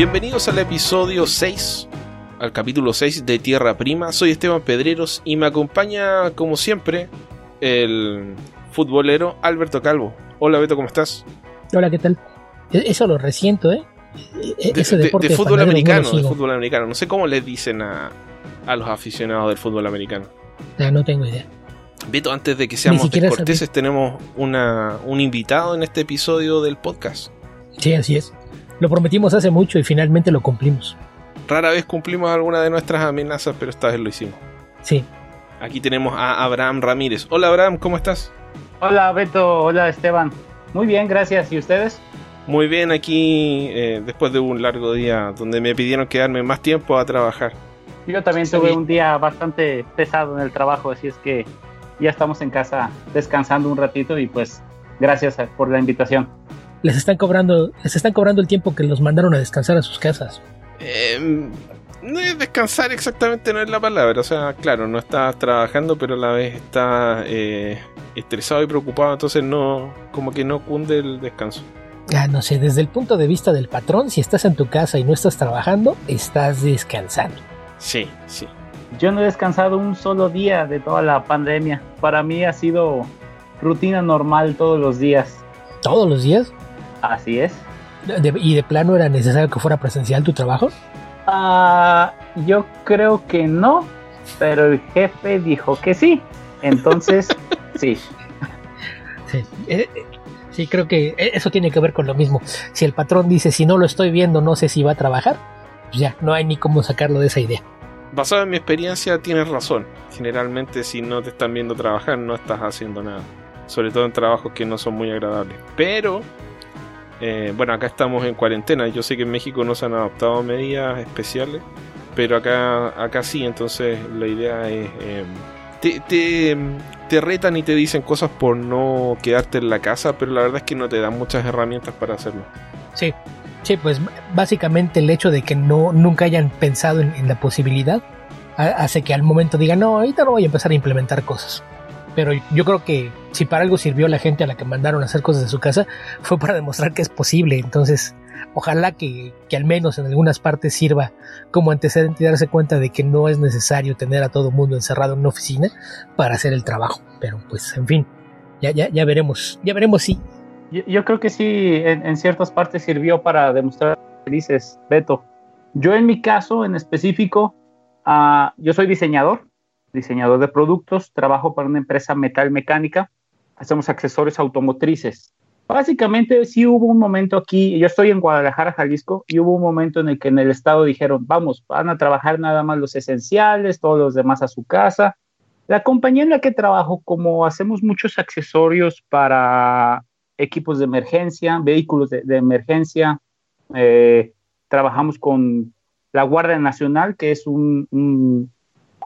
Bienvenidos al episodio 6, al capítulo 6 de Tierra Prima. Soy Esteban Pedreros y me acompaña, como siempre, el futbolero Alberto Calvo. Hola Beto, ¿cómo estás? Hola, ¿qué tal? E-, eso lo resiento, ¿eh? E-, de, fútbol americano, de fútbol americano. No sé cómo le dicen a, a los aficionados del fútbol americano. Ah, no tengo idea. Beto, antes de que seamos descorteses, tenemos una, un invitado en este episodio del podcast. Sí, así es. Lo prometimos hace mucho y finalmente lo cumplimos. Rara vez cumplimos alguna de nuestras amenazas, pero esta vez lo hicimos. Sí. Aquí tenemos a Abraham Ramírez. Hola Abraham, ¿cómo estás? Hola Beto, hola Esteban. Muy bien, gracias. ¿Y ustedes? Muy bien, aquí eh, después de un largo día donde me pidieron quedarme más tiempo a trabajar. Yo también tuve un día bastante pesado en el trabajo, así es que ya estamos en casa descansando un ratito y pues gracias por la invitación. Les están cobrando, les están cobrando el tiempo que los mandaron a descansar a sus casas. Eh, no es descansar exactamente, no es la palabra. O sea, claro, no está trabajando, pero a la vez está eh, estresado y preocupado, entonces no, como que no cunde el descanso. Ah, no sé, desde el punto de vista del patrón, si estás en tu casa y no estás trabajando, estás descansando. Sí, sí. Yo no he descansado un solo día de toda la pandemia. Para mí ha sido rutina normal todos los días. ¿Todos los días? Así es. ¿Y de plano era necesario que fuera presencial tu trabajo? Ah, yo creo que no, pero el jefe dijo que sí. Entonces, sí. Sí, eh, sí, creo que eso tiene que ver con lo mismo. Si el patrón dice, si no lo estoy viendo, no sé si va a trabajar, pues ya, no hay ni cómo sacarlo de esa idea. Basado en mi experiencia, tienes razón. Generalmente, si no te están viendo trabajar, no estás haciendo nada. Sobre todo en trabajos que no son muy agradables. Pero eh, bueno, acá estamos en cuarentena. Yo sé que en México no se han adoptado medidas especiales, pero acá, acá sí. Entonces la idea es... Eh, te, te, retan y te dicen cosas por no quedarte en la casa, pero la verdad es que no te dan muchas herramientas para hacerlo. Sí, sí, pues básicamente el hecho de que no nunca hayan pensado en, en la posibilidad hace que al momento digan, no, ahorita no voy a empezar a implementar cosas pero yo creo que si para algo sirvió la gente a la que mandaron a hacer cosas de su casa, fue para demostrar que es posible. Entonces, ojalá que, al menos en algunas partes sirva como antecedente y darse cuenta de que no es necesario tener a todo mundo encerrado en una oficina para hacer el trabajo. Pero pues, en fin, ya, ya, ya veremos, ya veremos si. Yo, creo que sí, en, ciertas partes sirvió para demostrar que dices, Beto. Yo en mi caso en específico, uh, yo soy diseñador, diseñador de productos, trabajo para una empresa metal mecánica, hacemos accesorios automotrices. Básicamente sí hubo un momento aquí, yo estoy en Guadalajara, Jalisco, y hubo un momento en el que en el estado dijeron, vamos, van a trabajar nada más los esenciales, todos los demás a su casa. La compañía en la que trabajo, como hacemos muchos accesorios para equipos de emergencia, vehículos de, emergencia, eh, trabajamos con la Guardia Nacional, que es un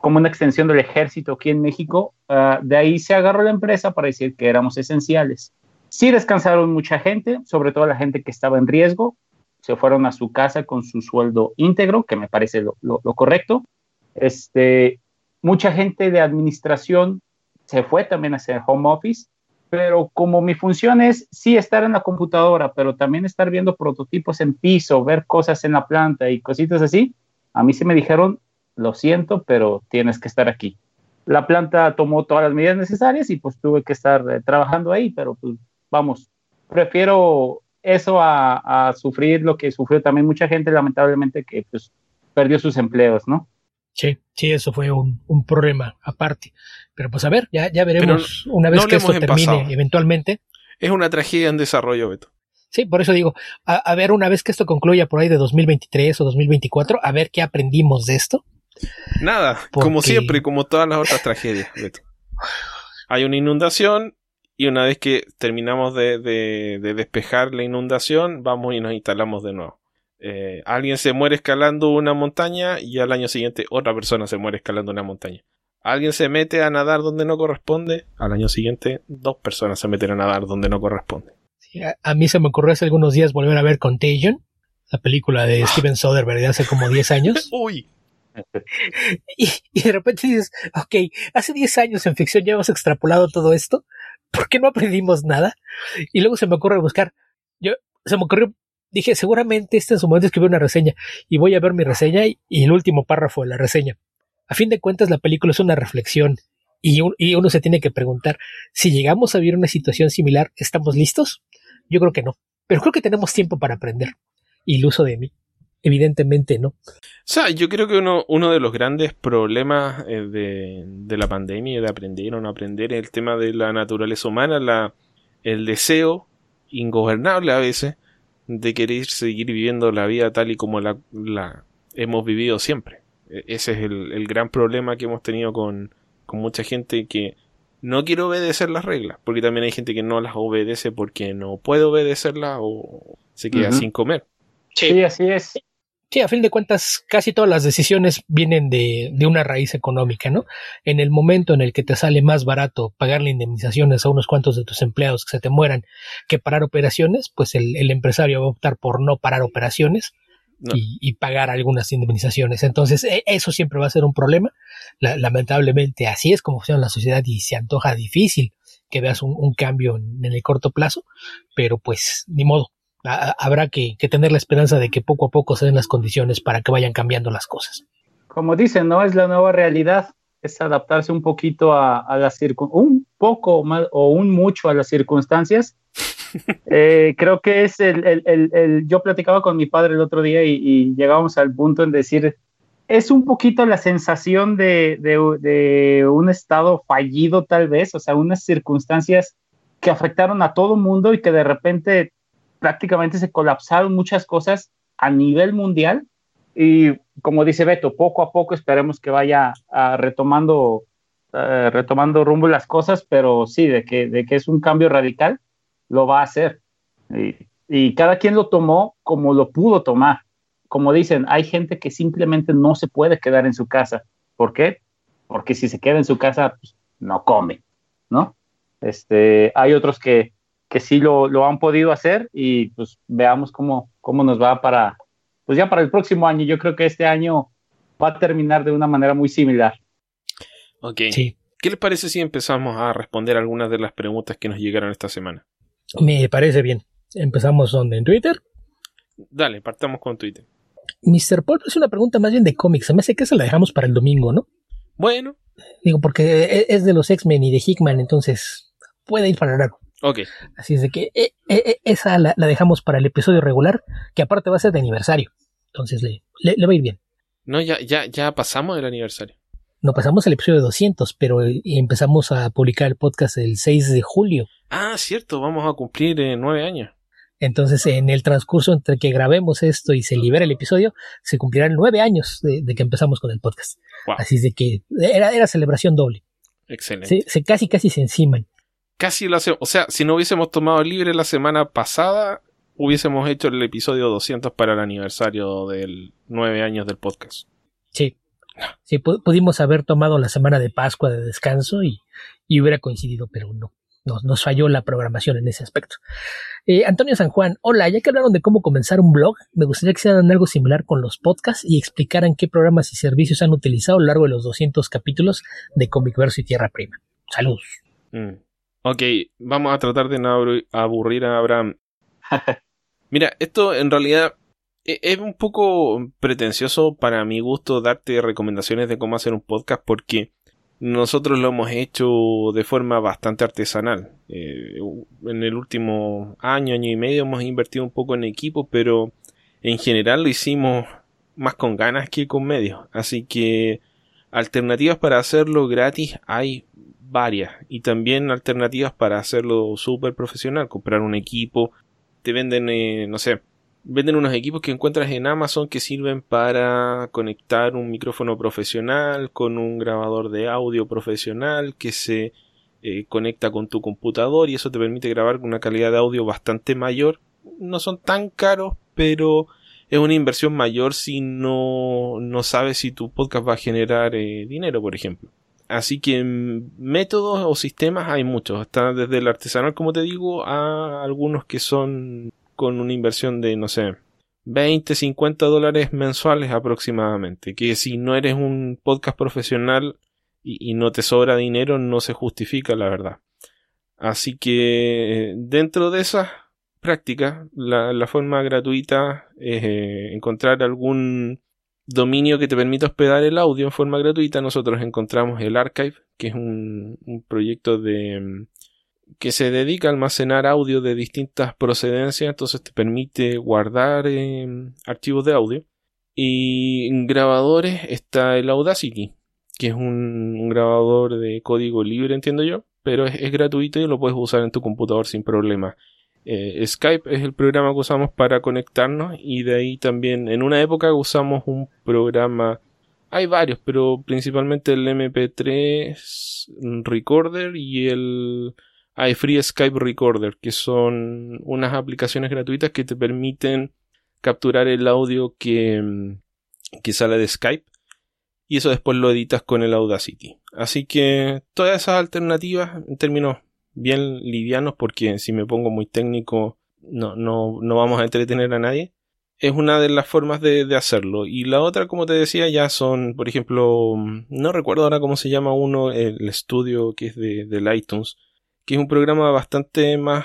como una extensión del ejército aquí en México. Ah, de ahí se agarró la empresa para decir que éramos esenciales. Sí descansaron mucha gente, sobre todo la gente que estaba en riesgo. Se fueron a su casa con su sueldo íntegro, que me parece lo, correcto. Este, mucha gente de administración se fue también a hacer home office, pero como mi función es sí estar en la computadora, pero también estar viendo prototipos en piso, ver cosas en la planta y cositas así, a mí se me dijeron, lo siento, pero tienes que estar aquí. La planta tomó todas las medidas necesarias y pues tuve que estar eh, trabajando ahí, pero pues vamos, prefiero eso a, sufrir lo que sufrió también mucha gente, lamentablemente, que pues perdió sus empleos, ¿no? Sí, sí, eso fue un, problema aparte. Pero pues a ver, ya, ya veremos una vez que esto termine eventualmente. Es una tragedia en desarrollo, Beto. Sí, por eso digo, a, a, ver, una vez que esto concluya por ahí de 2023 o 2024, a ver qué aprendimos de esto. Nada, como siempre, como todas las otras tragedias. Hay una inundación y una vez que terminamos de, despejar la inundación, vamos y nos instalamos de nuevo. Eh, alguien se muere escalando una montaña y al año siguiente otra persona se muere escalando una montaña. Alguien se mete a nadar donde no corresponde, al año siguiente dos personas se meten a nadar donde no corresponde. a, mí se me ocurrió hace algunos días volver a ver Contagion, la película de Steven Soderbergh de hace como 10 años. Uy. y, de repente dices, ok, hace 10 años en ficción ya hemos extrapolado todo esto, ¿por qué no aprendimos nada? Y luego se me ocurre buscar, yo, se me ocurrió dije, seguramente este en su momento escribió una reseña y voy a ver mi reseña y, el último párrafo de la reseña. A fin de cuentas, la película es una reflexión y, y uno se tiene que preguntar, si llegamos a vivir una situación similar, ¿estamos listos? Yo creo que no, pero creo que tenemos tiempo para aprender. Iluso de mí. Evidentemente no. O sea, yo creo que uno, uno de los grandes problemas eh, de, de, la pandemia, de aprender o no aprender, es el tema de la naturaleza humana, la, el deseo ingobernable a veces de querer seguir viviendo la vida tal y como la, la hemos vivido siempre. E, ese es el, el, gran problema que hemos tenido con, con mucha gente que no quiere obedecer las reglas, porque también hay gente que no las obedece porque no puede obedecerlas o se queda sin comer. Sí, así es. Sí, a fin de cuentas, casi todas las decisiones vienen de, de, una raíz económica, ¿no? En el momento en el que te sale más barato pagarle indemnizaciones a unos cuantos de tus empleados que se te mueran que parar operaciones, pues el, el empresario va a optar por no parar operaciones y, y, pagar algunas indemnizaciones. Entonces, e, eso siempre va a ser un problema. La, lamentablemente, así es como funciona la sociedad y se antoja difícil que veas un, un cambio en, en el corto plazo, pero pues, ni modo habrá que, tener la esperanza de que poco a poco se den las condiciones para que vayan cambiando las cosas. Como dicen, ¿no? Es la nueva realidad, es adaptarse un poquito a, a las un poco más o un mucho a las circunstancias. Eh, creo que es el, el, el, yo platicaba con mi padre el otro día y, y, llegábamos al punto en decir, es un poquito la sensación de, de, de un estado fallido tal vez, o sea, unas circunstancias que afectaron a todo mundo y que de repente prácticamente se colapsaron muchas cosas a nivel mundial y como dice Beto, poco a poco esperemos que vaya uh, retomando, uh, retomando rumbo las cosas, pero sí, de que, de que es un cambio radical, lo va a hacer. Y, y cada quien lo tomó como lo pudo tomar. Como dicen, hay gente que simplemente no se puede quedar en su casa. ¿Por qué? Porque si se queda en su casa, pues, no come, ¿no? Este, hay otros que que sí lo, lo, han podido hacer y pues veamos cómo, cómo nos va para, pues ya para el próximo año. Yo creo que este año va a terminar de una manera muy similar. Ok. Sí. ¿Qué les parece si empezamos a responder algunas de las preguntas que nos llegaron esta semana? Me parece bien. Empezamos donde, en Twitter. Dale, partamos con Twitter. Mr. Paul es una pregunta más bien de cómics. Se me hace que se la dejamos para el domingo, ¿no? Bueno. Digo, porque es de los X-Men y de Hickman, entonces puede ir para largo. Ok. Así es de que eh, eh, eh, esa la, dejamos para el episodio regular, que aparte va a ser de aniversario. Entonces le, le, va a ir bien. No, ya, ya, ya pasamos el aniversario. No pasamos el episodio 200, pero empezamos a publicar el podcast el 6 de julio. Ah, cierto, vamos a cumplir nueve años. Entonces, en el transcurso entre que grabemos esto y se libere el episodio, se cumplirán nueve años de, que empezamos con el podcast. Así es de que era, era celebración doble. Excelente. Se, se, casi, casi se enciman casi lo hacemos. O sea, si no hubiésemos tomado libre la semana pasada, hubiésemos hecho el episodio 200 para el aniversario del 9 años del podcast. Sí. Sí, pudimos haber tomado la semana de Pascua de descanso y, y hubiera coincidido, pero no. Nos, nos, falló la programación en ese aspecto. Eh, Antonio San Juan, hola, ya que hablaron de cómo comenzar un blog, me gustaría que hicieran algo similar con los podcasts y explicaran qué programas y servicios han utilizado a lo largo de los 200 capítulos de Comic Verso y Tierra Prima. Saludos. Mm. Ok, vamos a tratar de no aburrir a Abraham. Mira, esto en realidad e-, es un poco pretencioso para mi gusto darte recomendaciones de cómo hacer un podcast porque nosotros lo hemos hecho de forma bastante artesanal. Eh, en el último año, año y medio hemos invertido un poco en equipo, pero en general lo hicimos más con ganas que con medios. Así que alternativas para hacerlo gratis hay varias y también alternativas para hacerlo súper profesional, comprar un equipo, te venden, eh, no sé, venden unos equipos que encuentras en Amazon que sirven para conectar un micrófono profesional con un grabador de audio profesional que se eh, conecta con tu computador y eso te permite grabar con una calidad de audio bastante mayor. No son tan caros, pero es una inversión mayor si no, no sabes si tu podcast va a generar eh, dinero, por ejemplo. Así que métodos o sistemas hay muchos. Está desde el artesanal, como te digo, a algunos que son con una inversión de, no sé, 20, 50 dólares mensuales aproximadamente. Que si no eres un podcast profesional y, no te sobra dinero, no se justifica, la verdad. Así que dentro de esas práctica. La, forma gratuita es eh, encontrar algún dominio que te permita hospedar el audio en forma gratuita. Nosotros encontramos el Archive, que es un, proyecto de mm, que se dedica a almacenar audio de distintas procedencias, entonces te permite guardar em, archivos de audio. Y en grabadores está el Audacity, que es un, grabador de código libre, entiendo yo, pero es, gratuito y lo puedes usar en tu computador sin problema. Eh, Skype es el programa que usamos para conectarnos y de ahí también en una época usamos un programa hay varios pero principalmente el MP3 Recorder y el iFree Skype Recorder que son unas aplicaciones gratuitas que te permiten capturar el audio que, que sale de Skype y eso después lo editas con el Audacity. Así que todas esas alternativas en términos bien livianos porque si me pongo muy técnico no, no, no vamos a entretener a nadie. Es una de las formas de, de, hacerlo. Y la otra, como te decía, ya son, por ejemplo, no recuerdo ahora cómo se llama uno, el estudio que es de, del iTunes, que es un programa bastante más,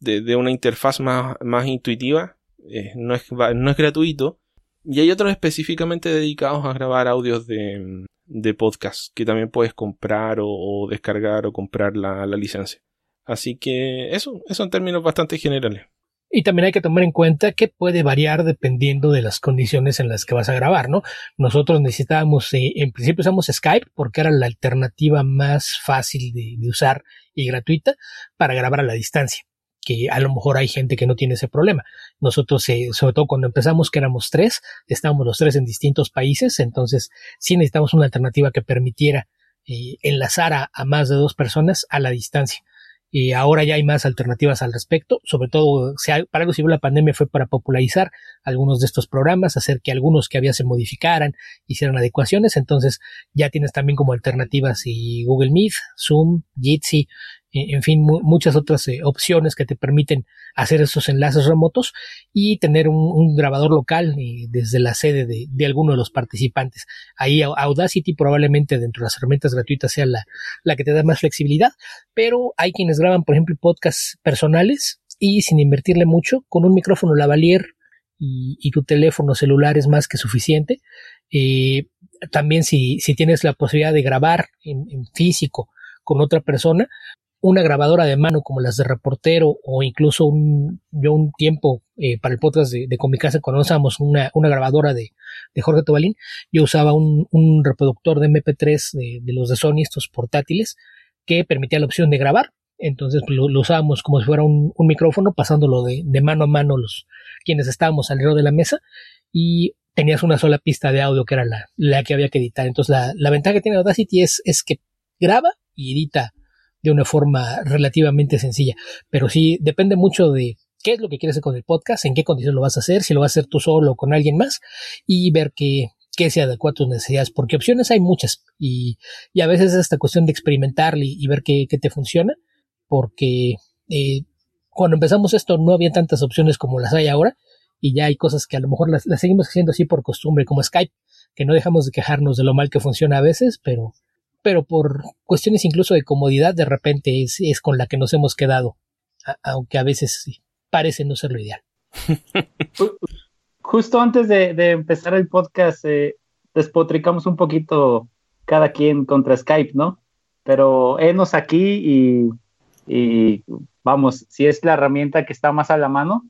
de, de una interfaz más, más intuitiva. Eh, no, es, no es gratuito. Y hay otros específicamente dedicados a grabar audios de, de podcast que también puedes comprar o, descargar o comprar la, la licencia. Así que eso, eso en términos bastante generales. Y también hay que tomar en cuenta que puede variar dependiendo de las condiciones en las que vas a grabar, ¿no? Nosotros necesitábamos, eh, en principio usamos Skype porque era la alternativa más fácil de, usar y gratuita para grabar a la distancia que a lo mejor hay gente que no tiene ese problema. Nosotros, eh, sobre todo cuando empezamos, que éramos tres, estábamos los tres en distintos países, entonces sí necesitamos una alternativa que permitiera eh, enlazar a, más de dos personas a la distancia y ahora ya hay más alternativas al respecto, sobre todo para algo sirvió la pandemia fue para popularizar algunos de estos programas, hacer que algunos que había se modificaran, hicieran adecuaciones, entonces ya tienes también como alternativas y Google Meet, Zoom, Jitsi, en fin, muchas otras eh, opciones que te permiten hacer estos enlaces remotos y tener un, grabador local eh, desde la sede de, alguno de los participantes. Ahí Audacity probablemente dentro de las herramientas gratuitas sea la, la que te da más flexibilidad, pero hay quienes graban, por ejemplo, podcasts personales y sin invertirle mucho, con un micrófono lavalier y, tu teléfono celular es más que suficiente. Eh, también si, si tienes la posibilidad de grabar en, en físico con otra persona, una grabadora de mano como las de reportero o incluso un, yo un tiempo eh, para el podcast de, de Comicasa cuando usábamos una, una grabadora de, de, Jorge Tobalín, yo usaba un, un reproductor de MP3 de, de, los de Sony, estos portátiles, que permitía la opción de grabar. Entonces pues, lo, usábamos como si fuera un, un micrófono, pasándolo de, de, mano a mano los quienes estábamos alrededor de la mesa y tenías una sola pista de audio que era la, la que había que editar. Entonces la, la ventaja que tiene Audacity es, es que graba y edita de una forma relativamente sencilla. Pero sí depende mucho de qué es lo que quieres hacer con el podcast, en qué condiciones lo vas a hacer, si lo vas a hacer tú solo o con alguien más y ver qué, qué se adecua a tus necesidades, porque opciones hay muchas y, y a veces es esta cuestión de experimentar y, ver qué, qué, te funciona, porque eh, cuando empezamos esto no había tantas opciones como las hay ahora y ya hay cosas que a lo mejor las, las seguimos haciendo así por costumbre, como Skype, que no dejamos de quejarnos de lo mal que funciona a veces, pero pero por cuestiones incluso de comodidad de repente es, es con la que nos hemos quedado, aunque a veces parece no ser lo ideal. Justo antes de, empezar el podcast, eh, despotricamos un poquito cada quien contra Skype, ¿no? Pero enos aquí y, vamos, si es la herramienta que está más a la mano,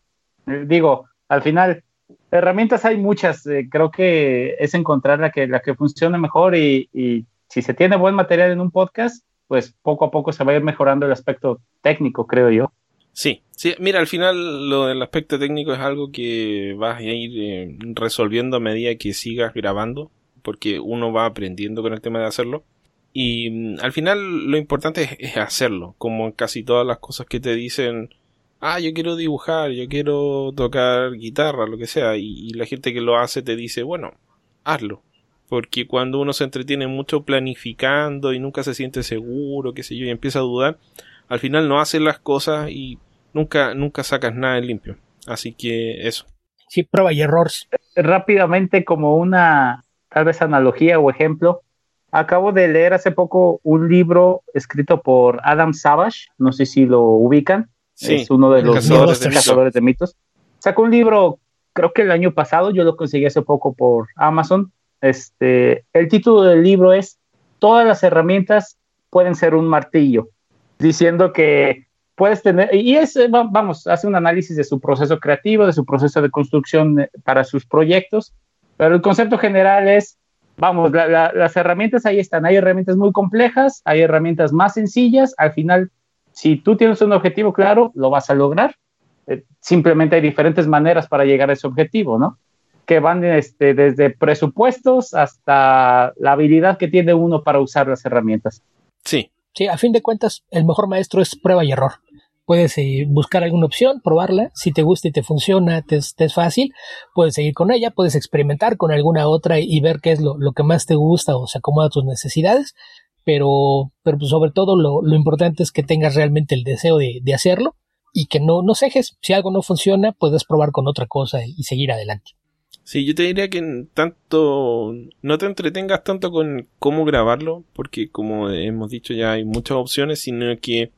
eh, digo, al final, herramientas hay muchas, eh, creo que es encontrar la que, la que funcione mejor y si se tiene buen material en un podcast, pues poco a poco se va a ir mejorando el aspecto técnico, creo yo. Sí, sí, mira, al final lo del aspecto técnico es algo que vas a ir eh, resolviendo a medida que sigas grabando, porque uno va aprendiendo con el tema de hacerlo. Y mm, al final lo importante es, hacerlo, como en casi todas las cosas que te dicen, ah, yo quiero dibujar, yo quiero tocar guitarra, lo que sea, y la gente que lo hace te dice, bueno, hazlo, porque cuando uno se entretiene mucho planificando y nunca se siente seguro, qué sé yo, y empieza a dudar, al final no haces las cosas y nunca, nunca sacas nada en limpio. Así que eso. Sí, prueba y errores. Rápidamente, como una tal vez analogía o ejemplo, acabo de leer hace poco un libro escrito por Adam Savage, no sé si lo ubican. es uno de los cazadores de, mitos. Sacó un libro, creo que el año pasado, yo lo conseguí hace poco por Amazon. Este, el título del libro es Todas las herramientas pueden ser un martillo, diciendo que puedes tener, y es, eh, vamos, hace un análisis de su proceso creativo, de su proceso de construcción eh, para sus proyectos, pero el concepto general es, vamos, las herramientas ahí están, hay herramientas muy complejas, hay herramientas más sencillas, al final, si tú tienes un objetivo claro, lo vas a lograr, eh, simplemente hay diferentes maneras para llegar a ese objetivo, ¿no? Que van este, desde presupuestos hasta la habilidad que tiene uno para usar las herramientas. Sí. Sí, a fin de cuentas, el mejor maestro es prueba y error. Puedes eh, buscar alguna opción, probarla, si te gusta y te funciona, te, es fácil, puedes seguir con ella, puedes experimentar con alguna otra y, ver qué es lo, que más te gusta o se acomoda a tus necesidades, pero, pero pues, sobre todo lo, importante es que tengas realmente el deseo de, hacerlo y que no, no cejes. Si algo no funciona, puedes probar con otra cosa y seguir adelante. Sí, yo te diría que tanto no te entretengas tanto con cómo grabarlo, porque como hemos dicho ya hay muchas opciones, sino que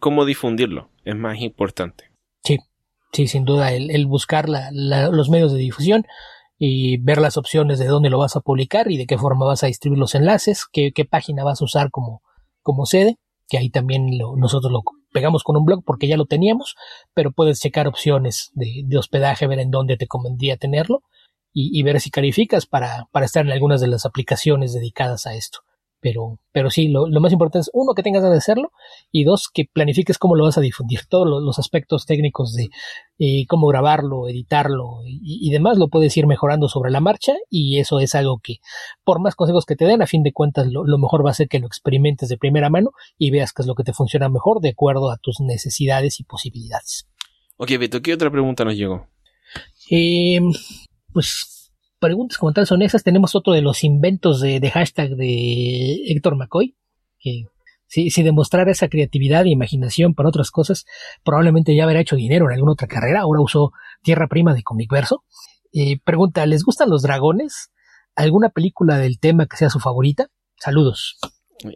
cómo difundirlo es más importante. Sí, sí, sin duda, el, buscar los medios de difusión y ver las opciones de dónde lo vas a publicar y de qué forma vas a distribuir los enlaces, qué, página vas a usar como, como sede, que ahí también nosotros lo pegamos con un blog porque ya lo teníamos, pero puedes checar opciones de, hospedaje, ver en dónde te convendría tenerlo y, ver si calificas para, para estar en algunas de las aplicaciones dedicadas a esto. Pero, pero sí, lo, más importante es, uno, que tengas ganas de hacerlo y dos, que planifiques cómo lo vas a difundir. Todos los, aspectos técnicos de eh, cómo grabarlo, editarlo y, demás lo puedes ir mejorando sobre la marcha y eso es algo que, por más consejos que te den, a fin de cuentas, lo, mejor va a ser que lo experimentes de primera mano y veas qué es lo que te funciona mejor de acuerdo a tus necesidades y posibilidades. Ok, Beto, ¿qué otra pregunta nos llegó? Eh, pues preguntas como tal son esas. Tenemos otro de los inventos de, hashtag de Héctor McCoy, que si, si, demostrara esa creatividad e imaginación para otras cosas, probablemente ya hubiera hecho dinero en alguna otra carrera. Ahora usó Tierra Prima de Comicverso. Eh, pregunta, ¿les gustan los dragones? ¿Alguna película del tema que sea su favorita? Saludos.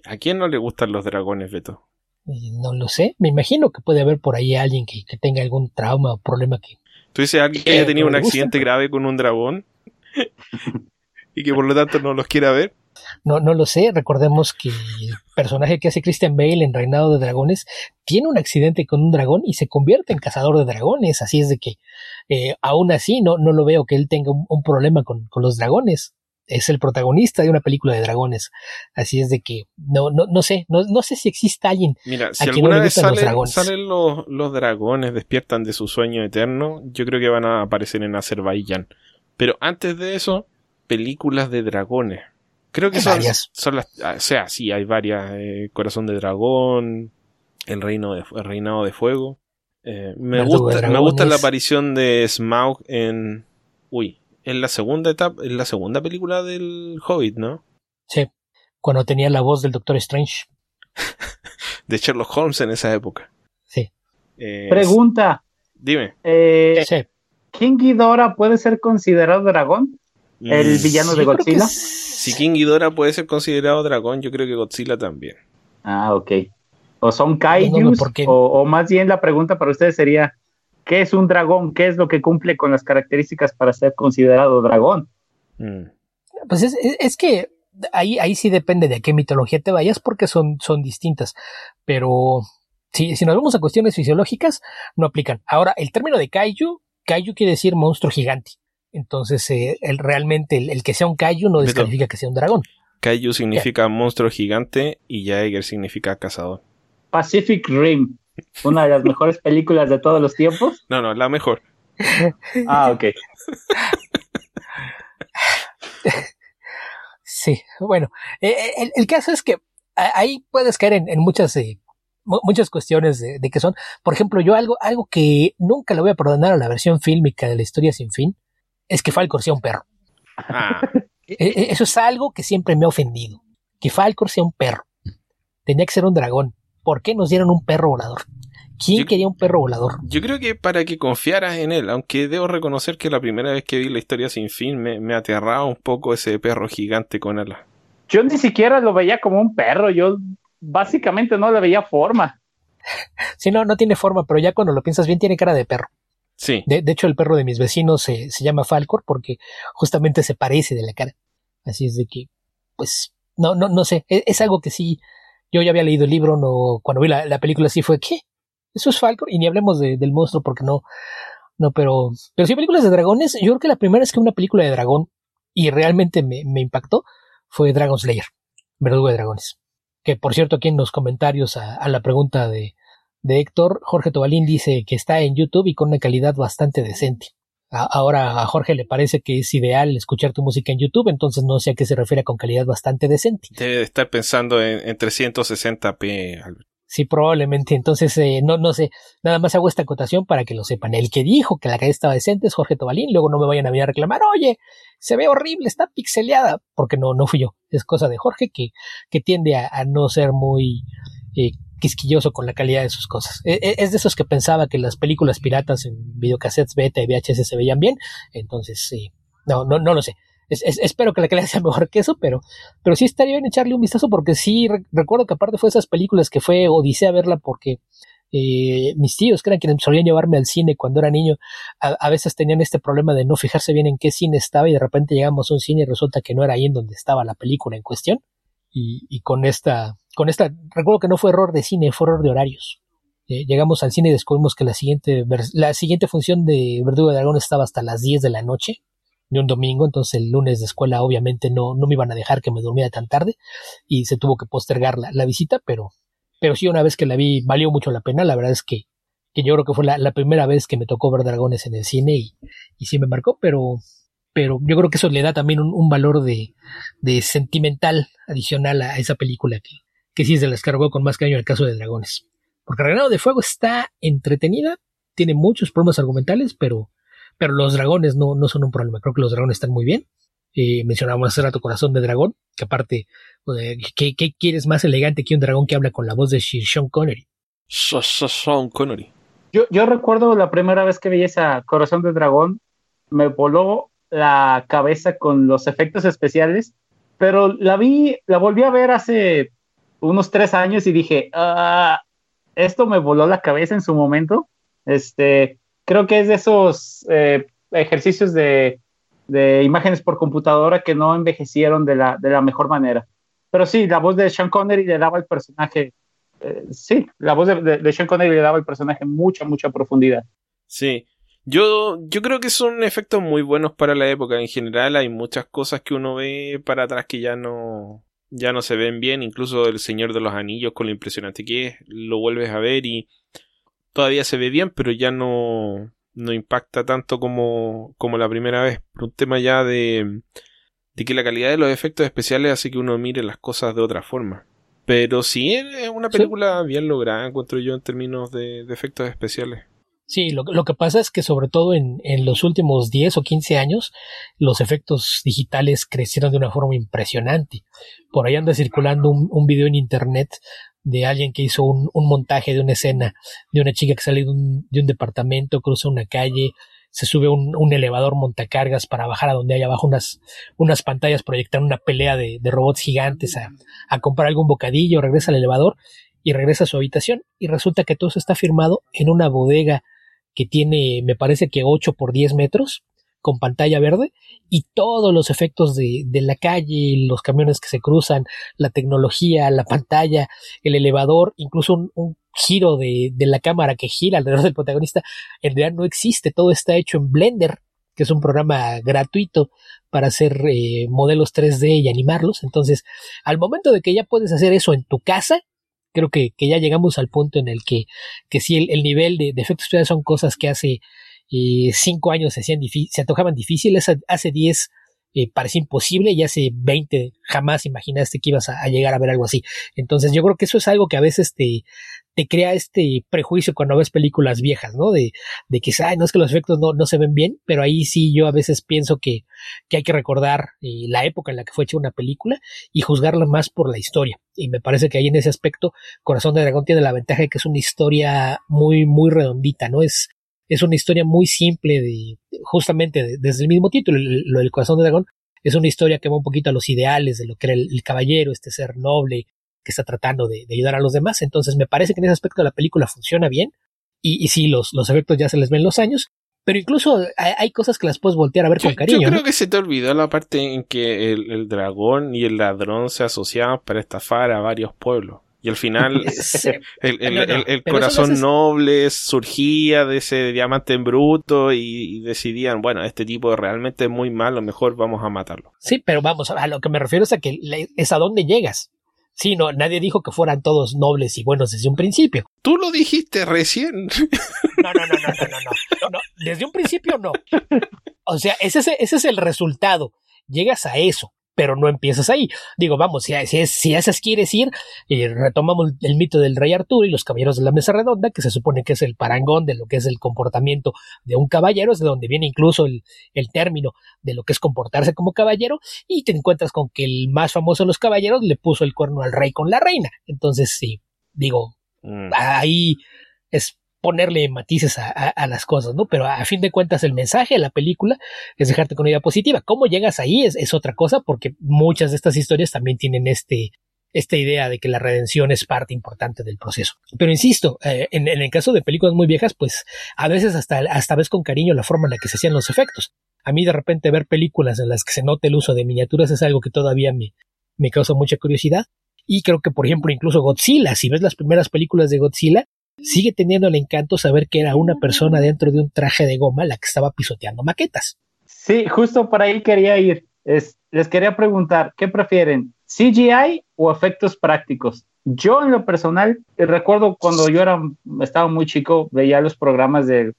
¿A quién no le gustan los dragones, Beto? Eh, no lo sé. Me imagino que puede haber por ahí alguien que, tenga algún trauma o problema que... ¿Tú dices alguien que haya tenido un accidente grave con un dragón? y que por lo tanto no los quiera ver. No, no lo sé. Recordemos que el personaje que hace Christian Bale en Reinado de Dragones tiene un accidente con un dragón y se convierte en cazador de dragones. Así es de que eh, aún así no, no lo veo que él tenga un, problema con, los dragones. Es el protagonista de una película de dragones. Así es de que no, no, no sé, no, no sé si existe alguien. Mira, si alguna vez salen, los dragones. salen los, los dragones, despiertan de su sueño eterno, yo creo que van a aparecer en Azerbaiyán. Pero antes de eso, películas de dragones. Creo que son, son las. Ah, o sea, sí, hay varias. Eh, Corazón de Dragón, El, reino de, Reinado de Fuego. Eh, me, gusta, me gusta la aparición de Smaug en. Uy, en la segunda etapa, en la segunda película del Hobbit, ¿no? Sí, cuando tenía la voz del Doctor Strange. de Sherlock Holmes en esa época. Sí. Eh, Pregunta. Dime. sí. ¿King Ghidorah puede ser considerado dragón? ¿El mm, villano de Godzilla? Si King Ghidorah puede ser considerado dragón, yo creo que Godzilla también. Ah, ok. O son kaijus, o, más bien la pregunta para ustedes sería, ¿qué es un dragón? ¿Qué es lo que cumple con las características para ser considerado dragón? Mm. Pues es, que ahí, ahí sí depende de a qué mitología te vayas porque son, son distintas. Pero si, si nos vamos a cuestiones fisiológicas, no aplican. Ahora, el término de kaiju Kaiju quiere decir monstruo gigante. Entonces, eh, el, realmente el, que sea un Kaiju no descalifica que sea un dragón. Kaiju significa monstruo gigante y Jaeger significa cazador. Pacific Rim, una de las mejores películas de todos los tiempos. No, no, la mejor. ah, ok. sí, bueno, eh, eh, el, caso es que ahí puedes caer en, muchas muchas cuestiones de, que son, por ejemplo, yo algo, algo que nunca le voy a perdonar a la versión fílmica de la historia sin fin, es que Falcor sea un perro. Ah. E, e, eso es algo que siempre me ha ofendido. Que Falcor sea un perro. Tenía que ser un dragón. ¿Por qué nos dieron un perro volador? ¿Quién quería un perro volador? Yo creo que para que confiaras en él, aunque debo reconocer que la primera vez que vi la historia sin fin me, me aterraba un poco ese perro gigante con alas. Yo ni siquiera lo veía como un perro, yo básicamente no le veía forma. sí, no, no tiene forma, pero ya cuando lo piensas bien tiene cara de perro. Sí. De, hecho, el perro de mis vecinos se, se llama Falcor porque justamente se parece de la cara. Así es de que, pues, no, no, no sé, es, es algo que sí, yo ya había leído el libro, no, cuando vi la, la película sí fue, ¿qué? Eso es Falcor, y ni hablemos de, del monstruo porque no, no, pero, pero sí películas de dragones, yo creo que la primera vez que una película de dragón y realmente me, me impactó fue Dragon Slayer, Verdugo de Dragones. Que por cierto, aquí en los comentarios a, la pregunta de, de Héctor, Jorge Tobalín dice que está en YouTube y con una calidad bastante decente. Ahora a Jorge le parece que es ideal escuchar tu música en YouTube, entonces no sé a qué se refiere con calidad bastante decente. Debe de estar pensando en, en 360p, Albert. Sí, probablemente. Entonces, eh, no, no sé. Nada más hago esta acotación para que lo sepan. El que dijo que la calidad estaba decente es Jorge Tobalín. Luego no me vayan a venir a reclamar, oye, se ve horrible, está pixeleada. Porque no, no fui yo. Es cosa de Jorge que, que tiende a, a no ser muy eh, quisquilloso con la calidad de sus cosas. E, es de esos que pensaba que las películas piratas en videocassettes beta y VHS se veían bien. Entonces, sí. No, no, no lo sé. Es, es, espero que la calidad sea mejor que eso, pero, pero sí estaría bien echarle un vistazo porque sí re recuerdo que aparte fue esas películas que fue odisea verla porque eh, mis tíos, que eran quienes solían llevarme al cine cuando era niño, a, a, veces tenían este problema de no fijarse bien en qué cine estaba y de repente llegamos a un cine y resulta que no era ahí en donde estaba la película en cuestión. Y, y con esta, con esta, recuerdo que no fue error de cine, fue error de horarios. Eh, llegamos al cine y descubrimos que la siguiente, la siguiente función de Verdugo de Dragón estaba hasta las 10 de la noche de un domingo, entonces el lunes de escuela obviamente no, no me iban a dejar que me durmiera tan tarde y se tuvo que postergar la, la visita, pero, pero sí una vez que la vi valió mucho la pena, la verdad es que, que yo creo que fue la, la, primera vez que me tocó ver dragones en el cine y, y sí me marcó, pero, pero yo creo que eso le da también un, un valor de, de, sentimental adicional a esa película que, que sí es de las que con más cariño el caso de dragones. Porque Reinado de Fuego está entretenida, tiene muchos problemas argumentales, pero pero los dragones no, no son un problema. Creo que los dragones están muy bien. Eh, mencionábamos hace rato Corazón de Dragón, que aparte, eh, ¿qué, ¿qué, quieres más elegante que un dragón que habla con la voz de Sean Connery? Sean Connery. Yo, yo recuerdo la primera vez que vi esa Corazón de Dragón, me voló la cabeza con los efectos especiales, pero la vi, la volví a ver hace unos tres años y dije, ah, esto me voló la cabeza en su momento. Este, creo que es de esos eh, ejercicios de, de, imágenes por computadora que no envejecieron de la, de la, mejor manera. Pero sí, la voz de Sean Connery le daba al personaje, eh, sí, la voz de, de, de, Sean Connery le daba al personaje mucha, mucha profundidad. Sí. Yo, yo creo que son efectos muy buenos para la época. En general hay muchas cosas que uno ve para atrás que ya no, ya no se ven bien. Incluso El Señor de los Anillos, con lo impresionante que es, lo vuelves a ver y todavía se ve bien, pero ya no, no impacta tanto como, como la primera vez. Por un tema ya de, de que la calidad de los efectos especiales hace que uno mire las cosas de otra forma. Pero sí es una película sí. bien lograda, encuentro yo, en términos de, de efectos especiales. Sí, lo, lo, que pasa es que sobre todo en, en, los últimos 10 o 15 años los efectos digitales crecieron de una forma impresionante. Por ahí anda circulando un, un video en internet de alguien que hizo un, un, montaje de una escena de una chica que sale de un, de un departamento, cruza una calle, se sube un, un, elevador montacargas para bajar a donde hay abajo unas, unas pantallas proyectando una pelea de, de robots gigantes a, a, comprar algún bocadillo, regresa al elevador y regresa a su habitación y resulta que todo eso está firmado en una bodega que tiene, me parece que 8 por 10 metros, con pantalla verde y todos los efectos de, de, la calle, los camiones que se cruzan, la tecnología, la pantalla, el elevador, incluso un, un giro de, de, la cámara que gira alrededor del protagonista, en realidad no existe, todo está hecho en Blender, que es un programa gratuito para hacer eh, modelos 3D y animarlos. Entonces, al momento de que ya puedes hacer eso en tu casa, creo que, que ya llegamos al punto en el que, que sí, el, el nivel de, de efectos son cosas que hace eh, cinco años se, hacían se antojaban difíciles, hace diez eh, parecía imposible y hace veinte jamás imaginaste que ibas a, a, llegar a ver algo así. Entonces yo creo que eso es algo que a veces te, te crea este prejuicio cuando ves películas viejas, ¿no? De, de que, ay, no es que los efectos no, no se ven bien, pero ahí sí yo a veces pienso que, que hay que recordar eh, la época en la que fue hecha una película y juzgarla más por la historia. Y me parece que ahí en ese aspecto Corazón de Dragón tiene la ventaja de que es una historia muy, muy redondita, ¿no? Es, es una historia muy simple de, justamente de, desde el mismo título, lo del corazón de dragón, es una historia que va un poquito a los ideales de lo que era el, el caballero, este ser noble, que está tratando de, ayudar a los demás. Entonces me parece que en ese aspecto la película funciona bien y, y sí, los, los efectos ya se les ven los años, pero incluso hay, cosas que las puedes voltear a ver con cariño. Yo creo que se te olvidó la parte en que el, dragón y el ladrón se asociaban para estafar a varios pueblos. Y al final el, corazón noble surgía de ese diamante en bruto y, decidían, bueno, este tipo realmente es muy malo, mejor vamos a matarlo. Sí, pero vamos, a lo que me refiero es a que es a dónde llegas. Sí, no, nadie dijo que fueran todos nobles y buenos desde un principio. Tú lo dijiste recién. No, no, no, no, no, no, no, desde un principio no. O sea, ese es, ese es el resultado. Llegas a eso pero no empiezas ahí. Digo, vamos, si, si, si a esas quieres ir, y retomamos el mito del rey Arturo y los caballeros de la mesa redonda, que se supone que es el parangón de lo que es el comportamiento de un caballero, es de donde viene incluso el, el término de lo que es comportarse como caballero, y te encuentras con que el más famoso de los caballeros le puso el cuerno al rey con la reina. Entonces, sí, digo, mm. ahí es ponerle matices a, las cosas, ¿no? Pero a fin de cuentas el mensaje de la película es dejarte con una idea positiva. ¿Cómo llegas ahí? Es, otra cosa porque muchas de estas historias también tienen este, esta idea de que la redención es parte importante del proceso. Pero insisto, eh, en, el caso de películas muy viejas, pues a veces hasta, hasta ves con cariño la forma en la que se hacían los efectos. A mí de repente ver películas en las que se nota el uso de miniaturas es algo que todavía me, me causa mucha curiosidad. Y creo que, por ejemplo, incluso Godzilla, si ves las primeras películas de Godzilla, sigue teniendo el encanto saber que era una persona dentro de un traje de goma la que estaba pisoteando maquetas. Sí, justo por ahí quería ir. les quería preguntar, ¿qué prefieren? ¿CGI o efectos prácticos? Yo en lo personal, recuerdo cuando yo era, estaba muy chico, veía los programas de,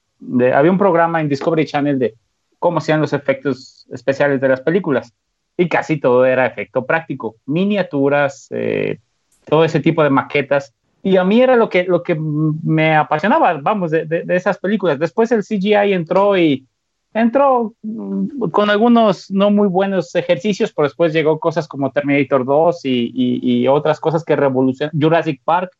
había un programa en Discovery Channel de cómo hacían los efectos especiales de las películas y casi todo era efecto práctico, miniaturas, eh, todo ese tipo de maquetas y a mí era lo que, lo que me apasionaba, vamos, de, de, esas películas. Después el CGI entró y entró mm, con algunos no muy buenos ejercicios, pero después llegó cosas como Terminator 2 y, y, otras cosas que revolucionaron, Jurassic Park,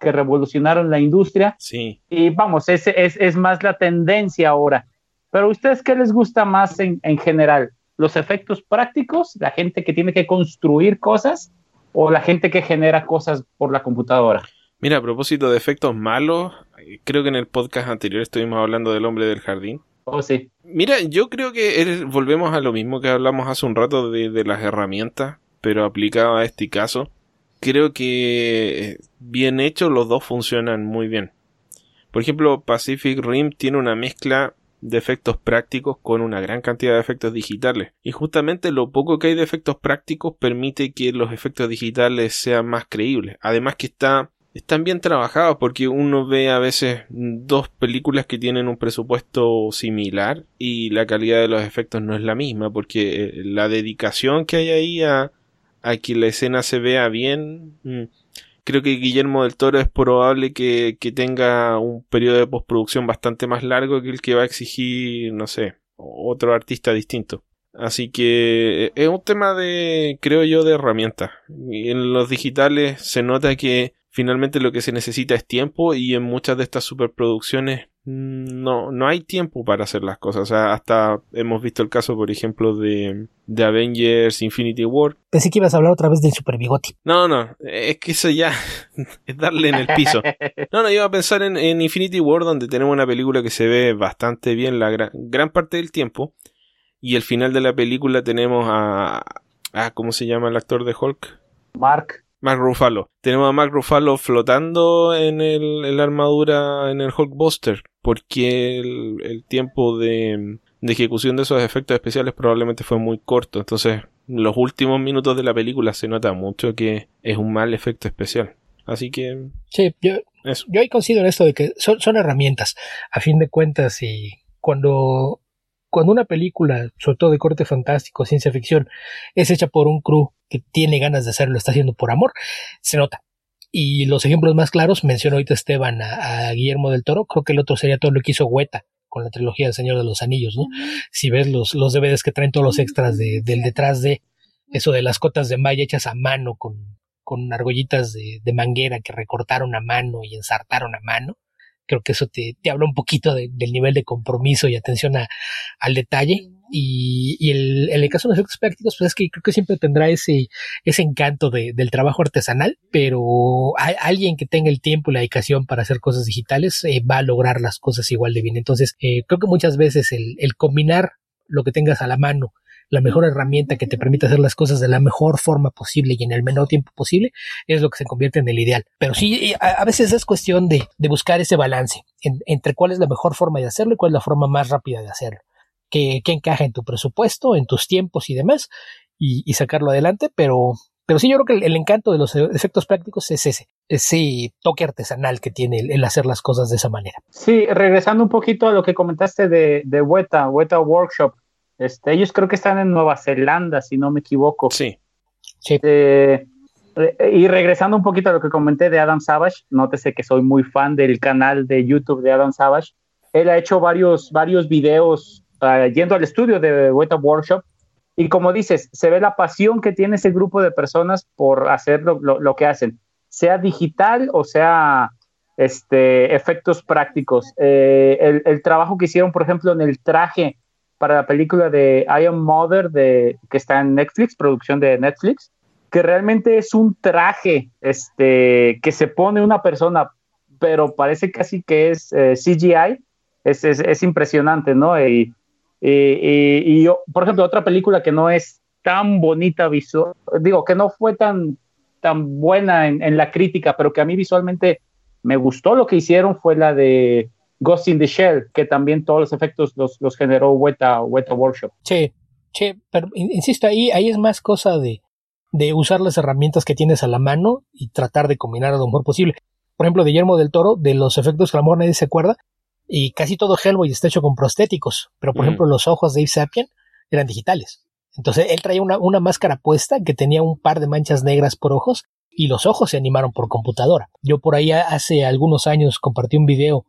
que revolucionaron la industria. Sí. Y vamos, es, es, es más la tendencia ahora. Pero ustedes, ¿qué les gusta más en, en general? ¿Los efectos prácticos? ¿La gente que tiene que construir cosas? ¿O la gente que genera cosas por la computadora? Mira, a propósito de efectos malos, creo que en el podcast anterior estuvimos hablando del hombre del jardín. Oh, sí. Mira, yo creo que volvemos a lo mismo que hablamos hace un rato de, las herramientas, pero aplicado a este caso. Creo que eh, bien hecho los dos funcionan muy bien. Por ejemplo, Pacific Rim tiene una mezcla de efectos prácticos con una gran cantidad de efectos digitales. Y justamente lo poco que hay de efectos prácticos permite que los efectos digitales sean más creíbles. Además que está están bien trabajados porque uno ve a veces dos películas que tienen un presupuesto similar y la calidad de los efectos no es la misma porque eh, la dedicación que hay ahí a, a que la escena se vea bien mm, creo que Guillermo del Toro es probable que, que tenga un periodo de postproducción bastante más largo que el que va a exigir no sé otro artista distinto Así que eh, es un tema de, creo yo, de herramientas. En los digitales se nota que finalmente lo que se necesita es tiempo y en muchas de estas superproducciones mm, no, no hay tiempo para hacer las cosas. O sea, hasta hemos visto el caso, por ejemplo, de, de Avengers Infinity War. Pensé que ibas a hablar otra vez del Super Bigoti. No, no, es que eso ya es darle en el piso. No, no, iba a pensar en, en, Infinity War, donde tenemos una película que se ve bastante bien la gran, gran parte del tiempo. Y el final de la película tenemos a, a ¿cómo se llama el actor de Hulk? Mark. Mark Ruffalo. Tenemos a Mark Ruffalo flotando en, el, la armadura en el Hulkbuster, porque el, tiempo de, de, ejecución de esos efectos especiales probablemente fue muy corto. Entonces, los últimos minutos de la película se nota mucho que es un mal efecto especial. Así que. Sí, yo, yo ahí considero esto de que son, son herramientas. A fin de cuentas, y cuando cuando una película, sobre todo de corte fantástico, ciencia ficción, es hecha por un crew que tiene ganas de hacerlo, está haciendo por amor, se nota. Y los ejemplos más claros, mencionó ahorita Esteban a, Guillermo del Toro, creo que el otro sería todo lo que hizo Hueta con la trilogía del Señor de los Anillos, ¿no? Si ves los, los DVDs que traen todos los extras de, del detrás de eso de las cotas de malla hechas a mano con, con argollitas de, de manguera que recortaron a mano y ensartaron a mano, creo que eso te, te habla un poquito del nivel de compromiso y atención al detalle. Y, el, el caso de los efectos prácticos, pues es que creo que siempre tendrá ese, ese encanto de, del trabajo artesanal, pero alguien que tenga el tiempo y la dedicación para hacer cosas digitales eh, va a lograr las cosas igual de bien. Entonces, eh, creo que muchas veces el, el combinar lo que tengas a la mano la mejor herramienta que te permite hacer las cosas de la mejor forma posible y en el menor tiempo posible, es lo que se convierte en el ideal. Pero sí, a, veces es cuestión de, buscar ese balance entre cuál es la mejor forma de hacerlo y cuál es la forma más rápida de hacerlo. Que, encaja en tu presupuesto, en tus tiempos y demás, y, sacarlo adelante, pero, pero sí yo creo que el, encanto de los efectos prácticos es ese, ese toque artesanal que tiene el, hacer las cosas de esa manera. Sí, regresando un poquito a lo que comentaste de, de Weta, Weta Workshop, este, ellos creo que están en Nueva Zelanda, si no me equivoco. Sí. Eh, y regresando un poquito a lo que comenté de Adam Savage, nótese que soy muy fan del canal de YouTube de Adam Savage. Él ha hecho varios, varios videos ah, yendo al estudio de Weta Workshop. Y como dices, se ve la pasión que tiene ese grupo de personas por hacer lo, que hacen, sea digital o sea este, efectos prácticos. Eh, el, el, trabajo que hicieron, por ejemplo, en el traje para la película de I Am Mother de, que está en Netflix, producción de Netflix, que realmente es un traje este, que se pone una persona, pero parece casi que es eh, CGI, es, es, impresionante, ¿no? Y, y, por ejemplo, otra película que no es tan bonita visual, digo, que no fue tan, tan buena en, en la crítica, pero que a mí visualmente me gustó lo que hicieron fue la de Ghost in the Shell, que también todos los efectos los, los generó Weta, Weta Workshop. Sí, sí, pero insisto, ahí, ahí es más cosa de, de usar las herramientas que tienes a la mano y tratar de combinar lo mejor posible. Por ejemplo, de Guillermo del Toro, de los efectos que a lo mejor nadie se acuerda, y casi todo Hellboy está hecho con prostéticos, pero por ejemplo los ojos de Abe Sapien eran digitales. Entonces él traía una, una máscara puesta que tenía un par de manchas negras por ojos y los ojos se animaron por computadora. Yo por ahí hace algunos años compartí un video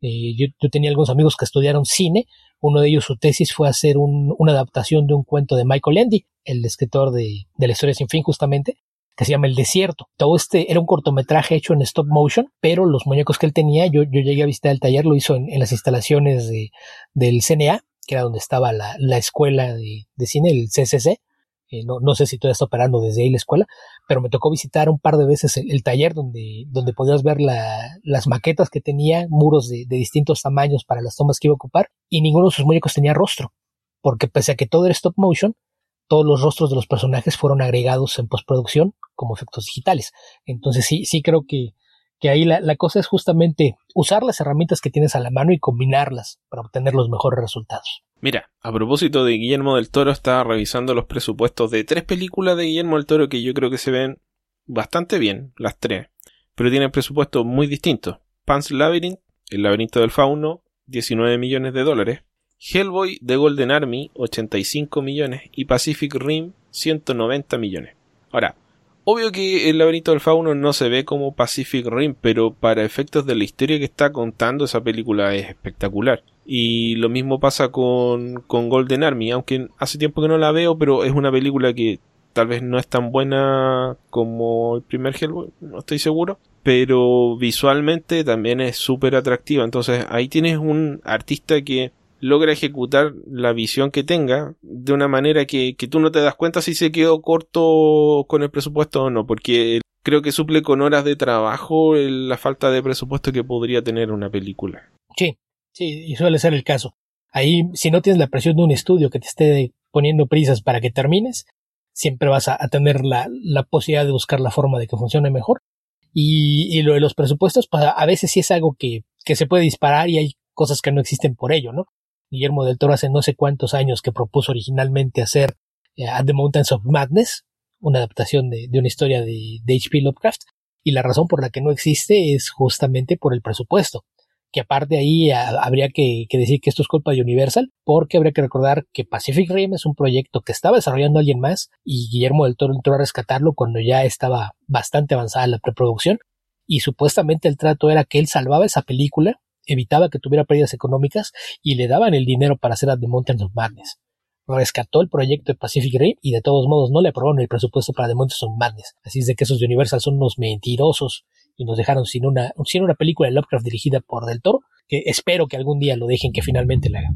eh, yo, tenía algunos amigos que estudiaron cine. Uno de ellos, su tesis fue hacer una adaptación de un cuento de Michael Ende, el escritor de, la historia sin fin, justamente, que se llama El Desierto. Todo este era un cortometraje hecho en stop motion, pero los muñecos que él tenía, yo, yo llegué a visitar el taller, lo hizo en, las instalaciones de, del CNA, que era donde estaba la, escuela de, de, cine, el CCC, eh, no, no, sé si todavía está operando desde ahí la escuela, pero me tocó visitar un par de veces el, taller donde, donde podías ver las maquetas que tenía, muros de, distintos tamaños para las tomas que iba a ocupar, y ninguno de sus muñecos tenía rostro, porque pese a que todo era stop motion, todos los rostros de los personajes fueron agregados en postproducción como efectos digitales. Entonces sí, sí creo que, que ahí la, la cosa es justamente usar las herramientas que tienes a la mano y combinarlas para obtener los mejores resultados. Mira, a propósito de Guillermo del Toro, estaba revisando los presupuestos de tres películas de Guillermo del Toro que yo creo que se ven bastante bien, las tres, pero tienen presupuestos muy distintos. Pan's Labyrinth, El laberinto del fauno, 19 millones de dólares. Hellboy The Golden Army, 85 millones. Y Pacific Rim, 190 millones. Ahora, obvio que el laberinto del fauno no se ve como Pacific Rim, pero para efectos de la historia que está contando esa película es espectacular. Y lo mismo pasa con, con Golden Army, aunque hace tiempo que no la veo, pero es una película que tal vez no es tan buena como el primer Hellboy, no estoy seguro, pero visualmente también es súper atractiva. Entonces ahí tienes un artista que logra ejecutar la visión que tenga de una manera que, que tú no te das cuenta si se quedó corto con el presupuesto o no, porque creo que suple con horas de trabajo la falta de presupuesto que podría tener una película. Sí, Sí, y suele ser el caso. Ahí, si no tienes la presión de un estudio que te esté poniendo prisas para que termines, siempre vas a, tener la, posibilidad de buscar la forma de que funcione mejor. Y, lo de los presupuestos, pues a veces sí es algo que, se puede disparar y hay cosas que no existen por ello, ¿no? Guillermo del Toro hace no sé cuántos años que propuso originalmente hacer eh, At the Mountains of Madness, una adaptación de, una historia de, de H.P. Lovecraft, y la razón por la que no existe es justamente por el presupuesto que aparte ahí habría que, decir que esto es culpa de Universal, porque habría que recordar que Pacific Rim es un proyecto que estaba desarrollando alguien más y Guillermo del Toro entró a rescatarlo cuando ya estaba bastante avanzada la preproducción y supuestamente el trato era que él salvaba esa película, evitaba que tuviera pérdidas económicas y le daban el dinero para hacer a The Mountains of Madness. Rescató el proyecto de Pacific Rim y de todos modos no le aprobaron el presupuesto para The Mountains of Madness. Así es de que esos de Universal son unos mentirosos y nos dejaron sin una, sin una película de Lovecraft dirigida por Del Toro, que espero que algún día lo dejen que finalmente la haga.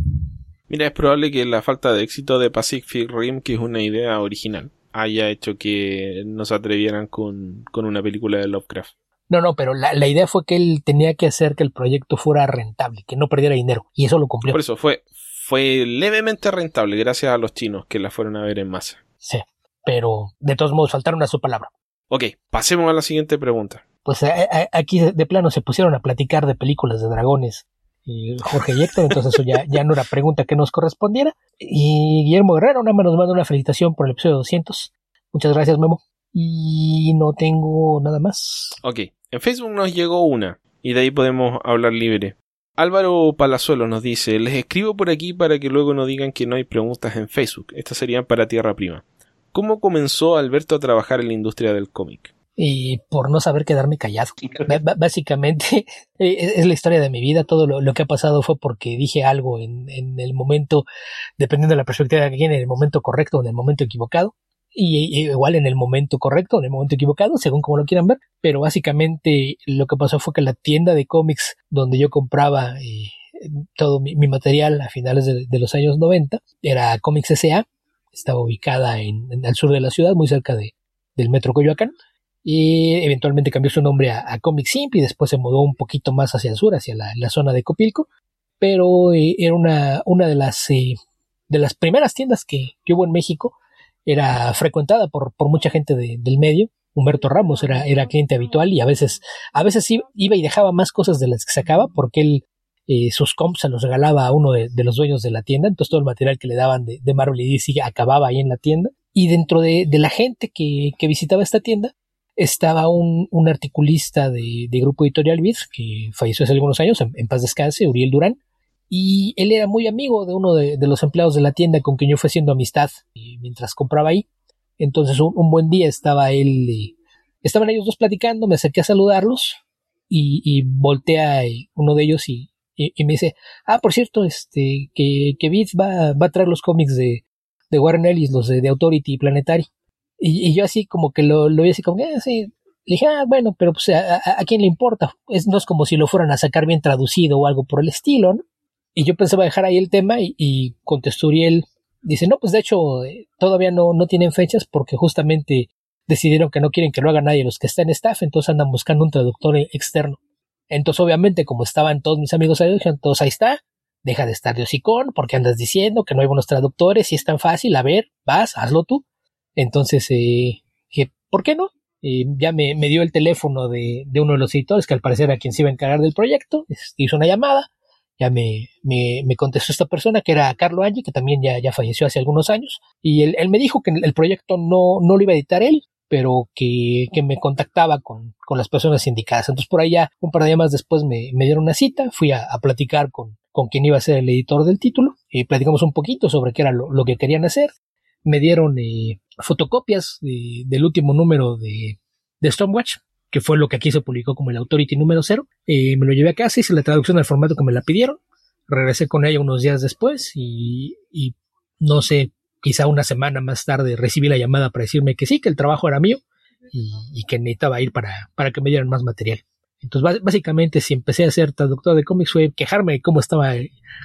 Mira, es probable que la falta de éxito de Pacific Rim, que es una idea original, haya hecho que no se atrevieran con, con una película de Lovecraft. No, no, pero la, la, idea fue que él tenía que hacer que el proyecto fuera rentable, que no perdiera dinero, y eso lo cumplió. Por eso fue, fue levemente rentable gracias a los chinos que la fueron a ver en masa. Sí, pero de todos modos faltaron a su palabra. Ok, pasemos a la siguiente pregunta. Pues aquí de plano se pusieron a platicar de películas de dragones y Jorge y Héctor, entonces eso ya, ya no era pregunta que nos correspondiera. Y Guillermo Guerrero nada más nos manda una felicitación por el episodio 200. Muchas gracias, Memo. Y no tengo nada más. Ok, en Facebook nos llegó una, y de ahí podemos hablar libre. Álvaro Palazuelo nos dice, les escribo por aquí para que luego no digan que no hay preguntas en Facebook. Estas serían para Tierra Prima. ¿Cómo comenzó Alberto a trabajar en la industria del cómic? Y por no saber quedarme callado. básicamente es la historia de mi vida, todo lo, que ha pasado fue porque dije algo en, en, el momento, dependiendo de la perspectiva que tiene, en el momento correcto o en el momento equivocado. Y, igual en el momento correcto o en el momento equivocado, según como lo quieran ver. Pero básicamente lo que pasó fue que la tienda de cómics donde yo compraba eh, todo mi, mi, material a finales de, de, los años 90 era Comics S.A. Estaba ubicada en, en, el sur de la ciudad, muy cerca de, del metro Coyoacán y eventualmente cambió su nombre a, Comic Simp y después se mudó un poquito más hacia el sur, hacia la, zona de Copilco, pero eh, era una, una de las eh, de las primeras tiendas que, que, hubo en México, era frecuentada por, por mucha gente de, del medio. Humberto Ramos era, era cliente habitual y a veces, a veces iba y dejaba más cosas de las que sacaba porque él eh, sus comps se los regalaba a uno de, los dueños de la tienda, entonces todo el material que le daban de, de Marvel y DC acababa ahí en la tienda. Y dentro de, de la gente que, que visitaba esta tienda, estaba un, un articulista de, de, Grupo Editorial Viz, que falleció hace algunos años, en, paz descanse, Uriel Durán, y él era muy amigo de uno de, de, los empleados de la tienda con quien yo fui haciendo amistad mientras compraba ahí. Entonces un, un buen día estaba él, eh, estaban ellos dos platicando, me acerqué a saludarlos y, y voltea eh, uno de ellos y, y, y, me dice, ah, por cierto, este, que, que Viz va, va a traer los cómics de, de Warren Ellis, los de, de Authority y Planetary. Y, y, yo así como que lo, lo vi así como, eh, sí. Le dije, ah, bueno, pero pues a, quién le importa. Es, no es como si lo fueran a sacar bien traducido o algo por el estilo, ¿no? Y yo pensaba dejar ahí el tema y, y contestó Uriel, dice, no, pues de hecho eh, todavía no, no tienen fechas porque justamente decidieron que no quieren que lo haga nadie los que están en staff, entonces andan buscando un traductor externo. Entonces obviamente como estaban todos mis amigos ahí, dijeron, entonces ahí está, deja de estar de hocicón porque andas diciendo que no hay buenos traductores y es tan fácil, a ver, vas, hazlo tú. Entonces eh, dije, ¿por qué no? Ya me, me, dio el teléfono de, de, uno de los editores que al parecer era quien se iba a encargar del proyecto. Hizo una llamada. Ya me, me, me contestó esta persona que era Carlo Angi, que también ya, ya falleció hace algunos años. Y él, él me dijo que el proyecto no, no lo iba a editar él, pero que, que me contactaba con, con, las personas indicadas. Entonces por allá, un par de días después me, me dieron una cita, fui a, a, platicar con, con quien iba a ser el editor del título y platicamos un poquito sobre qué era lo, lo que querían hacer. Me dieron eh, fotocopias de, del último número de, Stormwatch, que fue lo que aquí se publicó como el Authority número cero. Eh, me lo llevé a casa, hice la traducción al formato que me la pidieron. Regresé con ella unos días después y, no sé, quizá una semana más tarde recibí la llamada para decirme que sí, que el trabajo era mío y, y que necesitaba ir para, para que me dieran más material. Entonces, básicamente, si empecé a ser traductor de cómics fue quejarme de cómo estaba,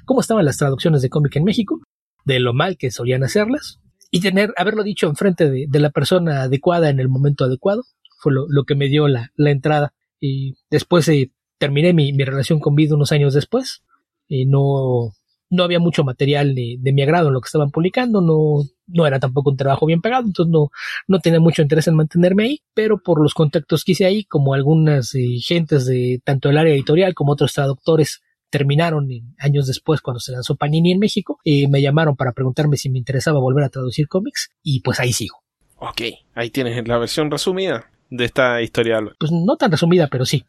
cómo estaban las traducciones de cómic en México, de lo mal que solían hacerlas, y tener, haberlo dicho enfrente de, de la persona adecuada en el momento adecuado, fue lo, lo que me dio la, la, entrada. Y después eh, terminé mi, mi, relación con Vid unos años después. Y no, no había mucho material de, de, mi agrado en lo que estaban publicando, no, no era tampoco un trabajo bien pagado, entonces no, no tenía mucho interés en mantenerme ahí, pero por los contactos que hice ahí, como algunas eh, gentes de tanto el área editorial como otros traductores terminaron años después cuando se lanzó Panini en México, eh, me llamaron para preguntarme si me interesaba volver a traducir cómics y pues ahí sigo. Ok, ahí tienes la versión resumida de esta historia. Pues no tan resumida, pero sí.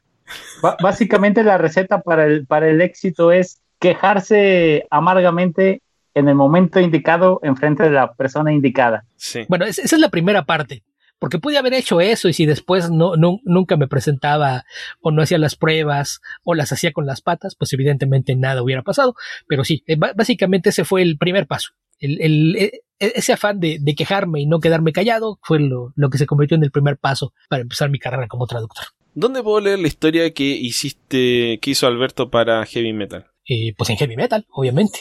B básicamente la receta para el, para el éxito es quejarse amargamente en el momento indicado en frente de la persona indicada. Sí. Bueno, esa es la primera parte porque pude haber hecho eso y si después no, nunca me presentaba o no hacía las pruebas o las hacía con las patas, pues evidentemente nada hubiera pasado. Pero sí, eh, básicamente ese fue el primer paso. El, e, ese afán de, de, quejarme y no quedarme callado fue lo, lo que se convirtió en el primer paso para empezar mi carrera como traductor. ¿Dónde puedo leer la historia que hiciste, que hizo Alberto para Heavy Metal? Eh, pues en heavy metal, obviamente.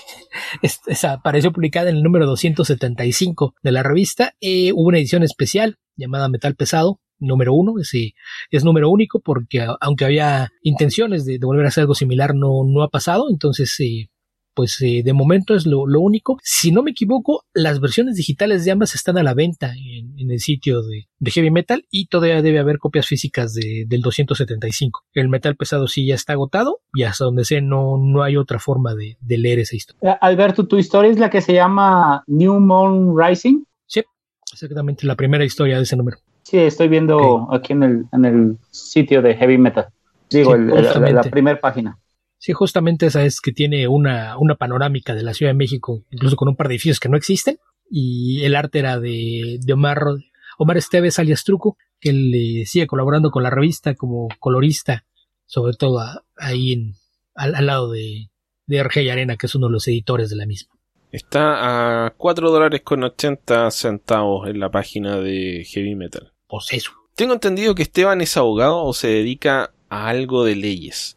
Esa apareció publicada en el número 275 de la revista. Eh, hubo una edición especial llamada Metal Pesado, número uno, ese es número único porque aunque había intenciones de, volver a hacer algo similar, no, no ha pasado. Entonces, eh, pues eh, de momento es lo, único. Si no me equivoco, las versiones digitales de ambas están a la venta en, el sitio de, Heavy Metal y todavía debe haber copias físicas del 275. El metal pesado sí ya está agotado y hasta donde sé no, no hay otra forma de, leer esa historia. Eh, Alberto, tu historia es la que se llama New Moon Rising. Sí, exactamente la primera historia de ese número. Sí, estoy viendo aquí en el, en el sitio de Heavy Metal. Digo, la primera página. Sí, justamente esa es que tiene una, una panorámica de la Ciudad de México, incluso con un par de edificios que no existen. Y el arte era de, de Omar, Omar Esteves alias Truco, que le sigue colaborando con la revista como colorista, sobre todo ahí en, al, lado de, de y Arena, que es uno de los editores de la misma. Está a 4 dólares con 80 centavos en la página de Heavy Metal. Pues eso. Tengo entendido que Esteban es abogado o se dedica a algo de leyes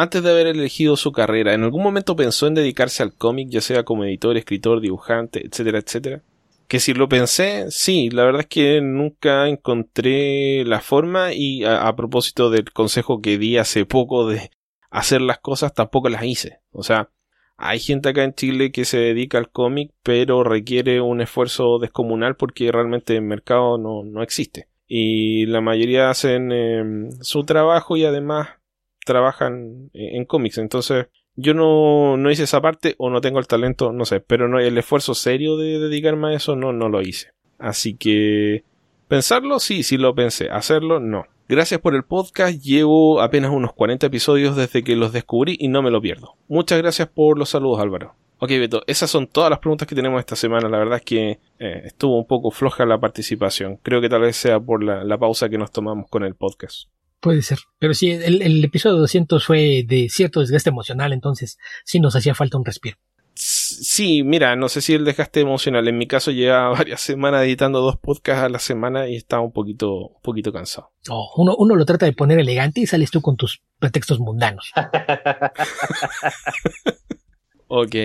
antes de haber elegido su carrera, ¿en algún momento pensó en dedicarse al cómic, ya sea como editor, escritor, dibujante, etcétera, etcétera? Que si lo pensé, sí, la verdad es que nunca encontré la forma y a, propósito del consejo que di hace poco de hacer las cosas, tampoco las hice. O sea, hay gente acá en Chile que se dedica al cómic, pero requiere un esfuerzo descomunal porque realmente el mercado no, no existe. Y la mayoría hacen em, su trabajo y además trabajan en cómics. Entonces, yo no, no, hice esa parte o no tengo el talento, no sé, pero no, el esfuerzo serio de dedicarme a eso no, no lo hice. Así que, pensarlo, sí, sí lo pensé. Hacerlo, no. Gracias por el podcast, llevo apenas unos 40 episodios desde que los descubrí y no me lo pierdo. Muchas gracias por los saludos, Álvaro. Ok, Beto, esas son todas las preguntas que tenemos esta semana. La verdad es que eh, estuvo un poco floja la participación. Creo que tal vez sea por la pausa que nos tomamos con el podcast. Puede ser. Pero sí, el, el, episodio 200 fue de cierto desgaste emocional, entonces sí nos hacía falta un respiro. Sí, mira, no sé si el desgaste emocional. En mi caso lleva varias semanas editando dos podcasts a la semana y estaba un poquito, un poquito cansado. Oh, uno, uno lo trata de poner elegante y sales tú con tus pretextos mundanos. ok.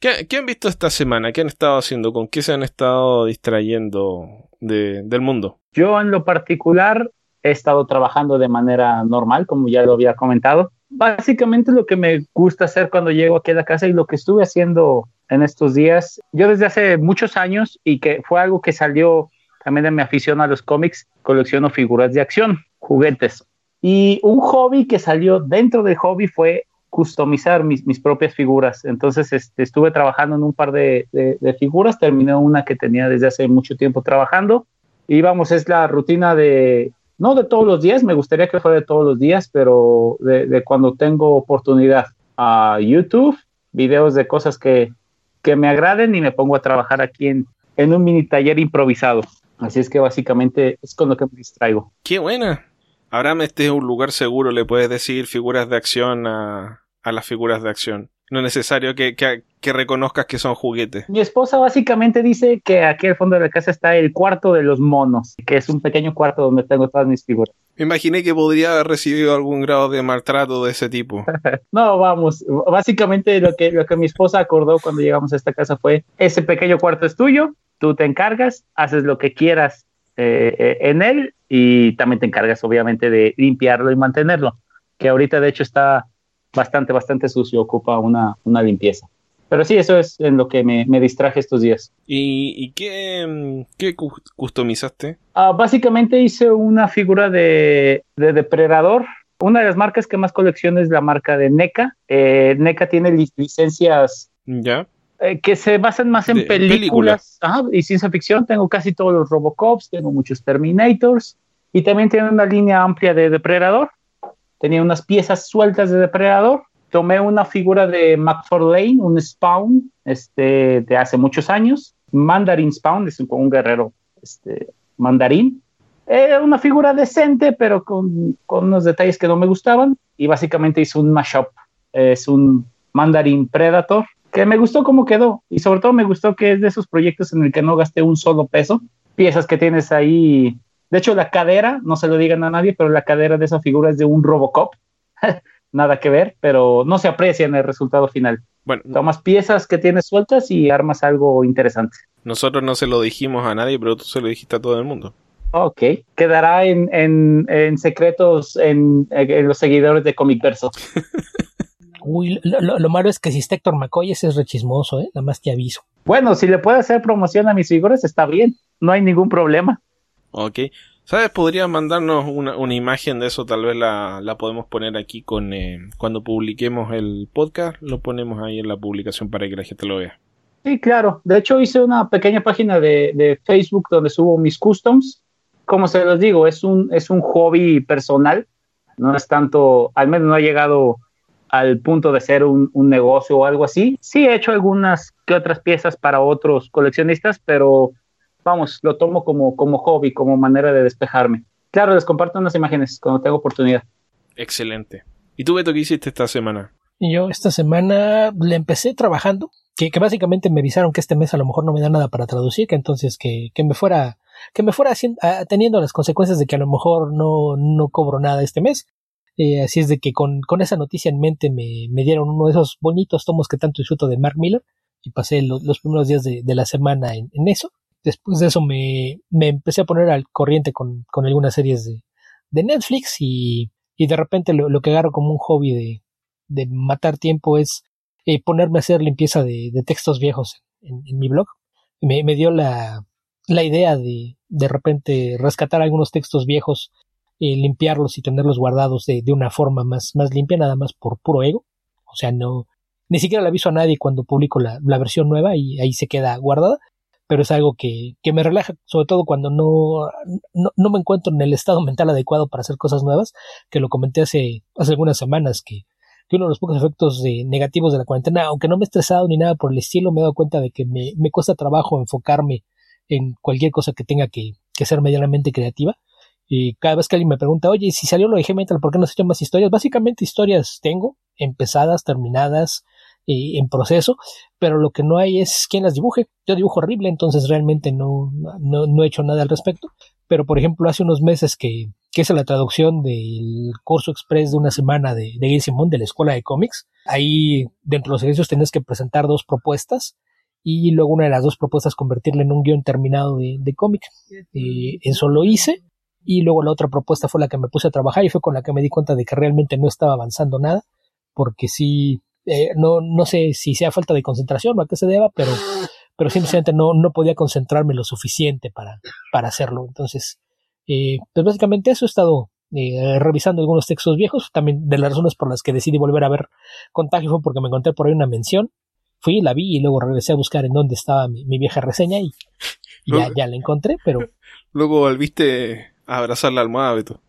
¿Qué, ¿Qué, han visto esta semana? ¿Qué han estado haciendo? ¿Con qué se han estado distrayendo de, del mundo? Yo en lo particular he estado trabajando de manera normal, como ya lo había comentado. Básicamente lo que me gusta hacer cuando llego aquí a la casa y lo que estuve haciendo en estos días, yo desde hace muchos años y que fue algo que salió también de mi afición a los cómics, colecciono figuras de acción, juguetes. Y un hobby que salió dentro del hobby fue customizar mis, mis propias figuras. Entonces este, estuve trabajando en un par de, de, de, figuras, terminé una que tenía desde hace mucho tiempo trabajando. Y vamos, es la rutina de no de todos los días, me gustaría que fuera de todos los días, pero de, cuando tengo oportunidad a YouTube, videos de cosas que, que, me agraden y me pongo a trabajar aquí en, en un mini taller improvisado. Así es que básicamente es con lo que me distraigo. Qué buena. Ahora este es un lugar seguro, le puedes decir figuras de acción a, a las figuras de acción. No es necesario que, que, reconozcas que son juguetes. Mi esposa básicamente dice que aquí al fondo de la casa está el cuarto de los monos, que es un pequeño cuarto donde tengo todas mis figuras. Me imaginé que podría haber recibido algún grado de maltrato de ese tipo. no, vamos, básicamente lo que, lo que mi esposa acordó cuando llegamos a esta casa fue, ese pequeño cuarto es tuyo, tú te encargas, haces lo que quieras eh, eh, en él y también te encargas obviamente de limpiarlo y mantenerlo, que ahorita de hecho está bastante, bastante sucio, ocupa una, una limpieza. Pero sí, eso es en lo que me, me distraje estos días. ¿Y, y qué, mm, qué customizaste? Ah, básicamente hice una figura de, de, depredador. Una de las marcas que más colecciono es la marca de NECA. Eh, NECA tiene licencias ¿Ya? Eh, que se basan más en películas y ciencia ficción. Tengo casi todos los Robocops, tengo muchos Terminators y también tiene una línea amplia de depredador tenía unas piezas sueltas de depredador. Tomé una figura de Lane, un Spawn este, de hace muchos años. Mandarin Spawn, es un, guerrero este, mandarín. Era una figura decente, pero con, con, unos detalles que no me gustaban. Y básicamente hice un mashup. Es un Mandarin Predator, que me gustó cómo quedó. Y sobre todo me gustó que es de esos proyectos en el que no gasté un solo peso. Piezas que tienes ahí de hecho, la cadera, no se lo digan a nadie, pero la cadera de esa figura es de un Robocop. nada que ver, pero no se aprecia en el resultado final. Bueno, Tomas piezas que tienes sueltas y armas algo interesante. nosotros no se lo dijimos a nadie, pero tú se lo dijiste a todo el mundo. Ok, quedará en, en, en secretos en, en los seguidores de Comic Verso. Uy, lo, lo- lo malo es que si está Héctor McCoy, ese es rechismoso, ¿eh? Nada más te aviso. Bueno, si le puedo hacer promoción a mis figuras, está bien, no hay ningún problema. Ok. ¿Sabes? Podrías mandarnos una, una imagen de eso, tal vez la, la podemos poner aquí con eh, cuando publiquemos el podcast, lo ponemos ahí en la publicación para que la gente lo vea. Sí, claro. De hecho, hice una pequeña página de, de Facebook donde subo mis customs. Como se los digo, es un, es un hobby personal. No es tanto, al menos no ha llegado al punto de ser un, un negocio o algo así. Sí he hecho algunas que otras piezas para otros coleccionistas, pero vamos, lo tomo como, como hobby, como manera de despejarme. Claro, les comparto unas imágenes cuando tengo oportunidad. Excelente. ¿Y tú, Beto, qué hiciste esta semana? Yo esta semana le empecé trabajando, que, que básicamente me avisaron que este mes a lo mejor no me da nada para traducir, que entonces que, que me fuera, que me fuera haciendo, ah, teniendo las consecuencias de que a lo mejor no, no cobro nada este mes. Eh, así es de que con, con esa noticia en mente me, me dieron uno de esos bonitos tomos que tanto disfruto de Mark Miller y pasé lo- los primeros días de, de la semana en, en eso. Después de eso me, me empecé a poner al corriente con, con algunas series de, de Netflix y, y de repente lo, lo que agarro como un hobby de, de matar tiempo es eh, ponerme a hacer limpieza de, de textos viejos en, mi blog. Me, me dio la, la idea de de repente rescatar algunos textos viejos, eh, limpiarlos y tenerlos guardados de, de una forma más, más limpia, nada más por puro ego. O sea, no, ni siquiera le aviso a nadie cuando publico la, la versión nueva y ahí se queda guardada. Pero es algo que, que me relaja, sobre todo cuando no, no, no me encuentro en el estado mental adecuado para hacer cosas nuevas, que lo comenté hace, hace algunas semanas, que, que uno de los pocos efectos de, negativos de la cuarentena, aunque no me he estresado ni nada por el estilo, me he dado cuenta de que me, me cuesta trabajo enfocarme en cualquier cosa que tenga que, que ser medianamente creativa. Y cada vez que alguien me pregunta, oye, si salió lo de G-Metal, ¿por qué no se echan más historias? Básicamente historias tengo, empezadas, terminadas, eh, en proceso, pero lo que no hay es quien las dibuje. Yo dibujo horrible, entonces realmente no, no, no he hecho nada al respecto. Pero, por ejemplo, hace unos meses que, que hice la traducción del curso express de una semana de, de Gail Simón de la Escuela de Cómics, ahí dentro de los ejercicios tenías que presentar dos propuestas y luego una de las dos propuestas convertirla en un guion terminado de, de cómic. Eso lo hice y luego la otra propuesta fue la que me puse a trabajar y fue con la que me di cuenta de que realmente no estaba avanzando nada porque sí, eh, no, no sé si sea falta de concentración o a qué se deba, pero, pero simplemente no, no podía concentrarme lo suficiente para, para hacerlo. Entonces, eh, pues básicamente eso he estado eh, revisando algunos textos viejos. También de las razones por las que decidí volver a ver Contagio fue porque me encontré por ahí una mención. Fui, la vi y luego regresé a buscar en dónde estaba mi, mi vieja reseña y, y ya, ya la encontré, pero Luego volviste a abrazar la almohada, Beto.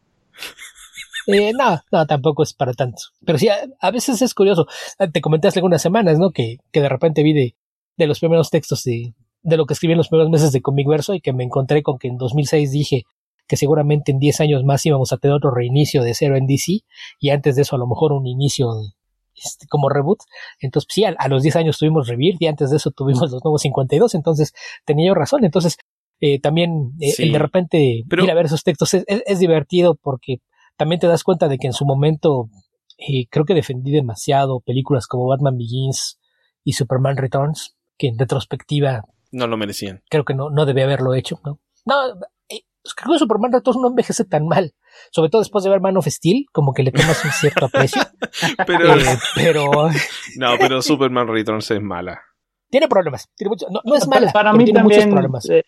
Eh, no, no, tampoco es para tanto. Pero sí, a, a, veces es curioso. Te comenté hace algunas semanas, ¿no? Que, que de repente vi de, de los primeros textos de, de lo que escribí en los primeros meses de Comic Verso y que me encontré con que en 2006 dije que seguramente en 10 años más íbamos a tener otro reinicio de cero en DC y antes de eso a lo mejor un inicio de, este, como reboot. Entonces, pues, sí, a, a, los 10 años tuvimos Rebirth y antes de eso tuvimos los nuevos 52. Entonces, tenía yo razón. Entonces, eh, también eh, sí. el de repente Pero... ir a ver esos textos es, es, es divertido porque también te das cuenta de que en su momento eh, creo que defendí demasiado películas como Batman Begins y Superman Returns, que en retrospectiva no lo merecían. Creo que no, no debía haberlo hecho, ¿no? No, eh, creo que Superman Returns no envejece tan mal. Sobre todo después de ver Man of Steel, como que le tomas un cierto aprecio. pero, eh, pero. no, pero Superman Returns es mala. Tiene problemas. Tiene mucho, no, no, es mala. Para mí también. Eh,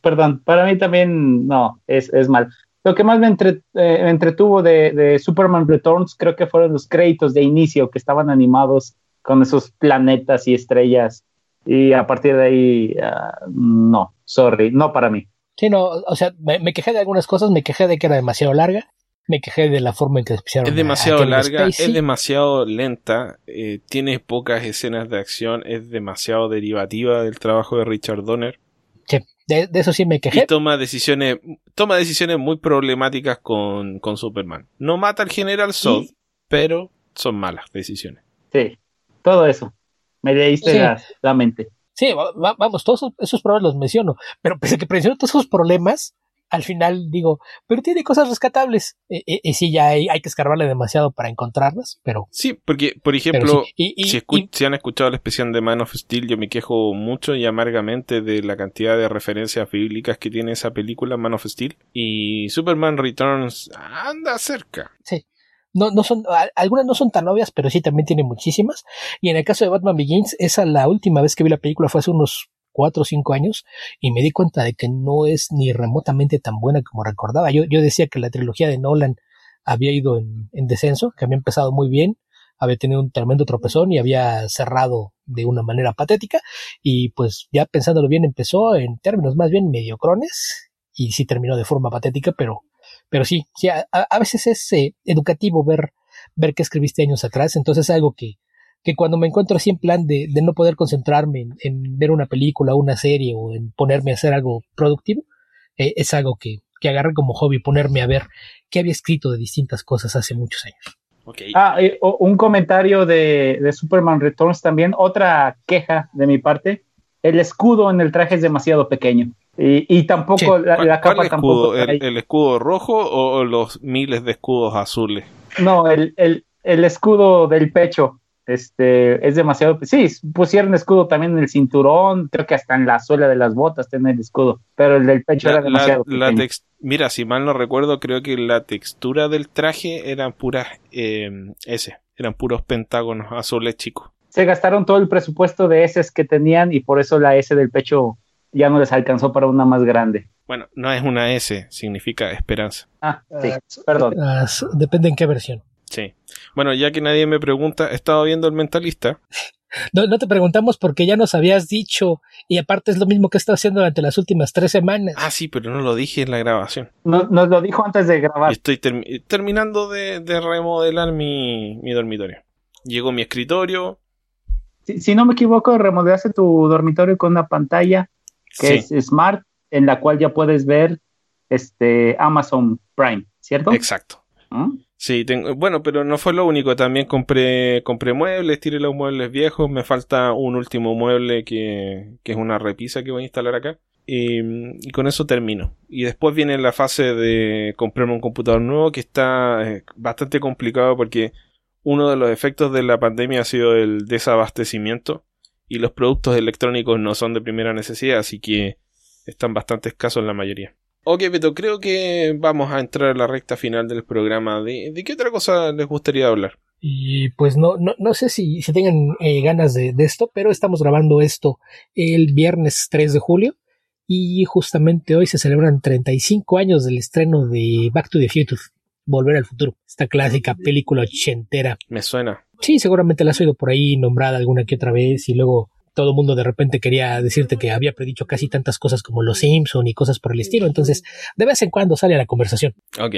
perdón, para mí también no, es, es mal lo que más me, entre, eh, me entretuvo de, de, Superman Returns creo que fueron los créditos de inicio que estaban animados con esos planetas y estrellas y a partir de ahí uh, no, sorry, no para mí. Sí, no, o sea, me, me, quejé de algunas cosas, me quejé de que era demasiado larga, me quejé de la forma en que se Es demasiado larga, Spacey. es demasiado lenta, eh, tiene pocas escenas de acción, es demasiado derivativa del trabajo de Richard Donner. Sí, de, de, eso sí me quejé. Y toma decisiones, toma decisiones muy problemáticas con, con Superman. No mata al general Zod, ¿Sí? pero son malas decisiones. Sí, todo eso. Me leíste sí. la, la, mente. Sí, va, vamos, todos esos problemas los menciono. Pero pese a que menciono todos esos problemas, al final digo, pero tiene cosas rescatables. Y, y, sí, ya hay, hay, que escarbarle demasiado para encontrarlas, pero... Sí, porque, por ejemplo, sí. y, si, si, han escuchado la especial de Man of Steel, yo me quejo mucho y amargamente de la cantidad de referencias bíblicas que tiene esa película, Man of Steel. Y Superman Returns anda cerca. Sí. No, no son, algunas no son tan obvias, pero sí también tiene muchísimas. Y en el caso de Batman Begins, esa la última vez que vi la película fue hace unos cuatro o cinco años y me di cuenta de que no es ni remotamente tan buena como recordaba. Yo, yo decía que la trilogía de Nolan había ido en, en, descenso, que había empezado muy bien, había tenido un tremendo tropezón y había cerrado de una manera patética y pues ya pensándolo bien empezó en términos más bien mediocrones y sí terminó de forma patética, pero, pero sí, sí a, veces es eh, educativo ver, ver qué escribiste años atrás, entonces es algo que, que cuando me encuentro así en plan de, de no poder concentrarme en, en, ver una película, una serie o en ponerme a hacer algo productivo, eh, es algo que, que agarré como hobby, ponerme a ver qué había escrito de distintas cosas hace muchos años. Okay. Ah, eh, un comentario de, de, Superman Returns también, otra queja de mi parte, el escudo en el traje es demasiado pequeño. Y, y tampoco sí. la, la capa ¿Cuál escudo? ¿El, ¿El, escudo rojo o los miles de escudos azules? No, el, el, el escudo del pecho este, es demasiado. Sí, pusieron escudo también en el cinturón, creo que hasta en la suela de las botas tiene el escudo, pero el del pecho la, era demasiado. La, la Mira, si mal no recuerdo, creo que la textura del traje eran puras eh, S, eran puros pentágonos azules chicos. Se gastaron todo el presupuesto de S que tenían y por eso la S del pecho ya no les alcanzó para una más grande. Bueno, no es una S, significa esperanza. Ah, sí, perdón. Uh, depende en qué versión. Sí. Bueno, ya que nadie me pregunta, he estado viendo el mentalista. No, no te preguntamos porque ya nos habías dicho y aparte es lo mismo que he estado haciendo durante las últimas tres semanas. Ah, sí, pero no lo dije en la grabación. No, nos lo dijo antes de grabar. Estoy ter terminando de, de, remodelar mi, mi dormitorio. Llegó mi escritorio. Si, si, no me equivoco, remodelaste tu dormitorio con una pantalla que sí. es smart, en la cual ya puedes ver este Amazon Prime, ¿cierto? Exacto. ¿Mm? Sí, tengo, bueno, pero no fue lo único. También compré, compré muebles, tiré los muebles viejos. Me falta un último mueble que, que es una repisa que voy a instalar acá. Y, y, con eso termino. Y después viene la fase de comprarme un computador nuevo que está eh, bastante complicado porque uno de los efectos de la pandemia ha sido el desabastecimiento y los productos electrónicos no son de primera necesidad, así que están bastante escasos la mayoría. Ok, Beto, creo que vamos a entrar a la recta final del programa. ¿De, de qué otra cosa les gustaría hablar? Y pues no, no, no sé si, si tengan eh, ganas de, de, esto, pero estamos grabando esto el viernes 3 de julio y justamente hoy se celebran 35 años del estreno de Back to the Future, Volver al Futuro, esta clásica película ochentera. Me suena. Sí, seguramente la has oído por ahí nombrada alguna que otra vez y luego todo el mundo de repente quería decirte que había predicho casi tantas cosas como los Simpson y cosas por el estilo. Entonces, de vez en cuando sale a la conversación. Ok.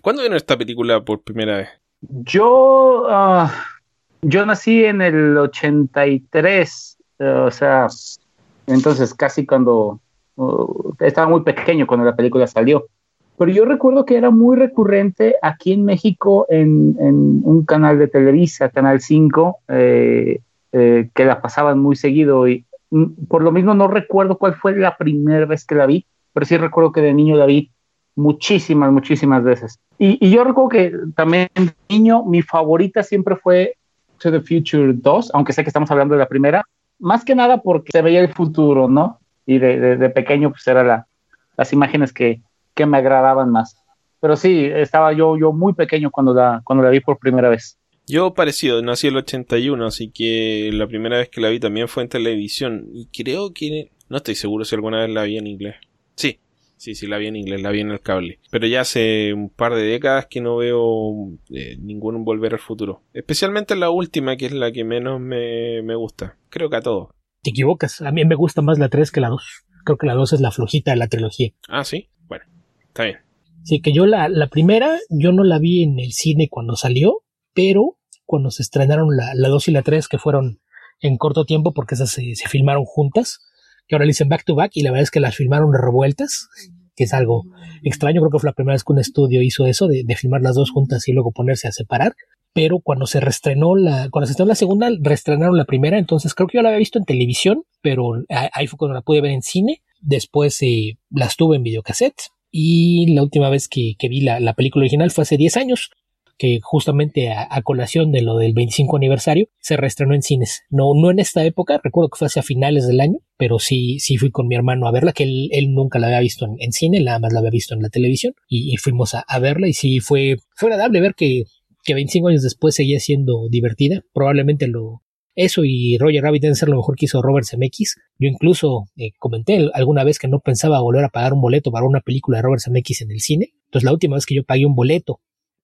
¿Cuándo vino esta película por primera vez? Yo, uh, yo nací en el 83, uh, o sea, entonces casi cuando uh, estaba muy pequeño cuando la película salió. Pero yo recuerdo que era muy recurrente aquí en México en, en un canal de Televisa, Canal 5, eh, eh, que la pasaban muy seguido y mm, por lo mismo no recuerdo cuál fue la primera vez que la vi, pero sí recuerdo que de niño la vi muchísimas, muchísimas veces. Y, y yo recuerdo que también de niño mi favorita siempre fue To the Future 2, aunque sé que estamos hablando de la primera, más que nada porque se veía el futuro, ¿no? Y de, de, de pequeño pues eran la, las imágenes que, que me agradaban más. Pero sí, estaba yo, yo muy pequeño cuando la, cuando la vi por primera vez. Yo parecido, nací el 81, así que la primera vez que la vi también fue en televisión. Y creo que... No estoy seguro si alguna vez la vi en inglés. Sí, sí, sí, la vi en inglés, la vi en el cable. Pero ya hace un par de décadas que no veo eh, ningún Volver al Futuro. Especialmente la última, que es la que menos me, me gusta. Creo que a todos. Te equivocas, a mí me gusta más la 3 que la 2. Creo que la 2 es la flojita de la trilogía. Ah, sí, bueno, está bien. Sí, que yo la, la primera, yo no la vi en el cine cuando salió, pero cuando se estrenaron la, la 2 y la 3, que fueron en corto tiempo porque esas se, filmaron juntas, que ahora le dicen back to back y la verdad es que las filmaron revueltas, que es algo extraño, creo que fue la primera vez que un estudio hizo eso, de, de filmar las dos juntas y luego ponerse a separar, pero cuando se reestrenó la, cuando se estrenó la segunda, reestrenaron la primera, entonces creo que yo la había visto en televisión, pero ahí fue cuando la pude ver en cine, después eh, las tuve en videocassette, y la última vez que, vi la, película original fue hace 10 años, que justamente a, colación de lo del 25 aniversario se reestrenó en cines. No, no en esta época, recuerdo que fue hacia finales del año, pero sí, sí fui con mi hermano a verla, que él, nunca la había visto en, cine, nada más la había visto en la televisión, y, fuimos a, verla y sí fue, fue agradable ver que, que 25 años después seguía siendo divertida. Probablemente lo, eso y Roger Rabbit deben ser lo mejor que hizo Robert Zemeckis. Yo incluso eh, comenté alguna vez que no pensaba volver a pagar un boleto para una película de Robert Zemeckis en el cine. Entonces la última vez que yo pagué un boleto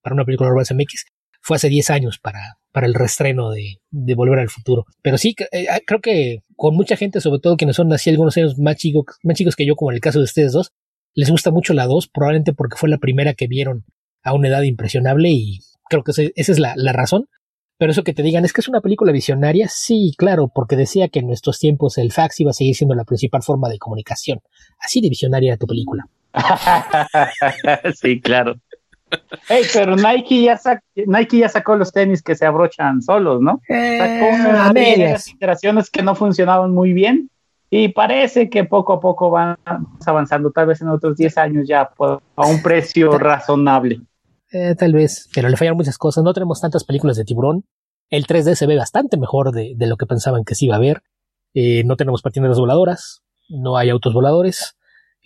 para una película de Robert Zemeckis fue hace 10 años para, para el restreno de, de Volver al Futuro. Pero sí, eh, ah, creo que con mucha gente, sobre todo quienes son así algunos años más chicos, más chicos que yo, como en el caso de ustedes dos, les gusta mucho la 2, probablemente porque fue la primera que vieron a una edad impresionable y creo que esa es la, la razón. Pero eso que te digan es que es una película visionaria, sí, claro, porque decía que en nuestros tiempos el fax iba a seguir siendo la principal forma de comunicación. Así de visionaria era tu película. sí, claro. Hey, pero Nike ya, Nike ya sacó los tenis que se abrochan solos, ¿no? sacó eh, unas medias iteraciones que no funcionaban muy bien y parece que poco a poco van avanzando, tal vez en otros 10 años ya a un precio razonable. Eh, tal vez, pero le fallaron muchas cosas. No tenemos tantas películas de tiburón. El 3D se ve bastante mejor de, lo que pensaban que se iba a ver. Eh, no tenemos patineras voladoras, no hay autos voladores.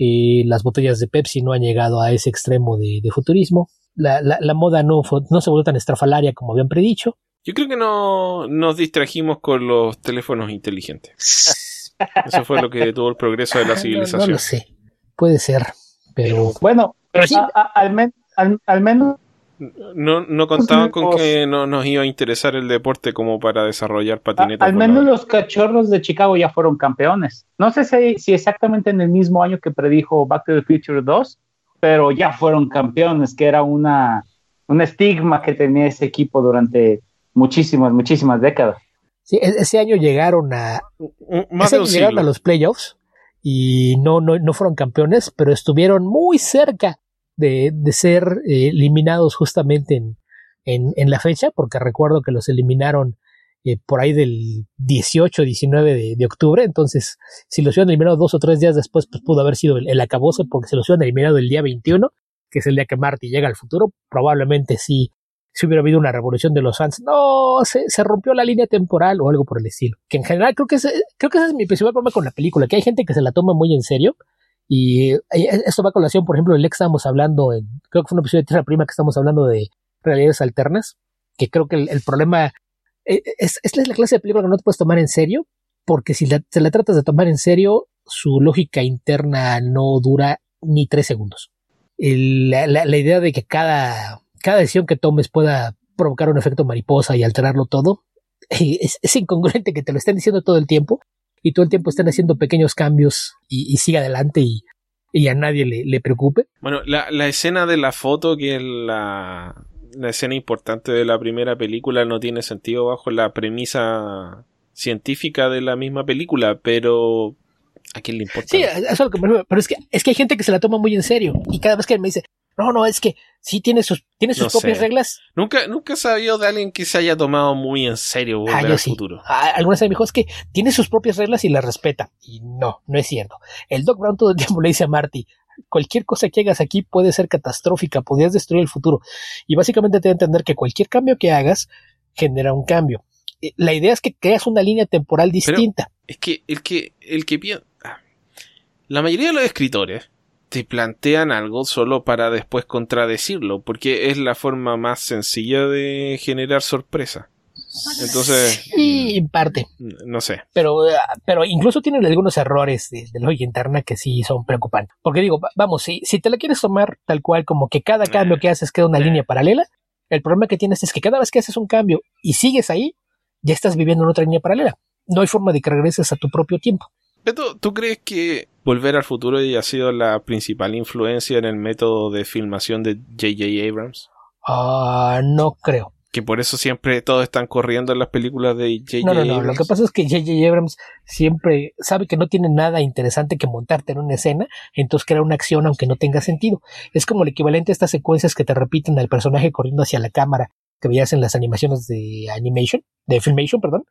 Eh, las botellas de Pepsi no han llegado a ese extremo de, futurismo. La, la, moda no, no se volvió tan estrafalaria como habían predicho. Yo creo que no nos distrajimos con los teléfonos inteligentes. Eso fue lo que detuvo el progreso de la civilización. No, lo sé, puede ser, pero bueno, pero sí. al, menos al, menos no, no contaban con que no nos iba a interesar el deporte como para desarrollar patinetas. Al menos los cachorros de Chicago ya fueron campeones. No sé si, si, exactamente en el mismo año que predijo Back to the Future 2, pero ya fueron campeones, que era una, un estigma que tenía ese equipo durante muchísimas, muchísimas décadas. Sí, e-, ese año llegaron a, ese año llegaron a los playoffs y no, no, no fueron campeones, pero estuvieron muy cerca de, ser eh, eliminados justamente en, en, la fecha, porque recuerdo que los eliminaron eh, por ahí del 18, 19 de, de, octubre, entonces si los hubieran eliminado dos o tres días después, pues pudo haber sido el, acabose, porque si los hubieran eliminado el día 21, que es el día que Marty llega al futuro, probablemente sí, si hubiera habido una revolución de los fans, no, se, se, rompió la línea temporal o algo por el estilo. Que en general creo que, creo que ese es mi principal problema con la película, que hay gente que se la toma muy en serio y esto va a colación, por ejemplo, el que estábamos hablando, en, creo que fue un episodio de Tierra Prima que estamos hablando de realidades alternas, que creo que el, problema eh, es, es, la clase de película que no te puedes tomar en serio, porque si la, la tratas de tomar en serio, su lógica interna no dura ni tres segundos. la, la, idea de que cada, cada decisión que tomes pueda provocar un efecto mariposa y alterarlo todo, es incongruente que te lo estén diciendo todo el tiempo y todo el tiempo están haciendo pequeños cambios y, sigue adelante y, a nadie le, preocupe. Bueno, la, la, escena de la foto, que es la, la escena importante de la primera película, no tiene sentido bajo la premisa científica de la misma película, pero ¿a quién le importa? Sí, eso es lo que me pero es que, es que hay gente que se la toma muy en serio y cada vez que me dice, no, no, es que sí tiene sus, tiene sus propias reglas. Nunca, nunca he sabido de alguien que se haya tomado muy en serio volver ah, al futuro. Ah, algunas veces me dijo, es que tiene sus propias reglas y las respeta. Y no, no es cierto. El Doc Brown todo el tiempo le dice a Marty, cualquier cosa que hagas aquí puede ser catastrófica, podrías destruir el futuro. Y básicamente te a entender que cualquier cambio que hagas genera un cambio. Eh, la idea es que creas una línea temporal distinta. es que el que, el que ah, la mayoría de los escritores te plantean algo solo para después contradecirlo, porque es la forma más sencilla de generar sorpresa. Entonces. Sí, en parte. No sé. Pero, pero incluso tienen algunos errores de, lógica interna que sí son preocupantes. Porque digo, vamos, si, si te la quieres tomar tal cual como que cada cambio que haces queda una línea paralela, el problema que tienes es que cada vez que haces un cambio y sigues ahí, ya estás viviendo en otra línea paralela. No hay forma de que regreses a tu propio tiempo. Beto, ¿tú crees que Volver al futuro ha sido la principal influencia en el método de filmación de J.J. Abrams? Ah, no creo. Que por eso siempre todos están corriendo en las películas de J.J. No, no, no. Lo que pasa es que J.J. Abrams siempre sabe que no tiene nada interesante que montarte en una escena, entonces crea una acción aunque no tenga sentido. Es como el equivalente a estas secuencias que te repiten al personaje corriendo hacia la cámara que veías en las animaciones de animation, de filmation, perdón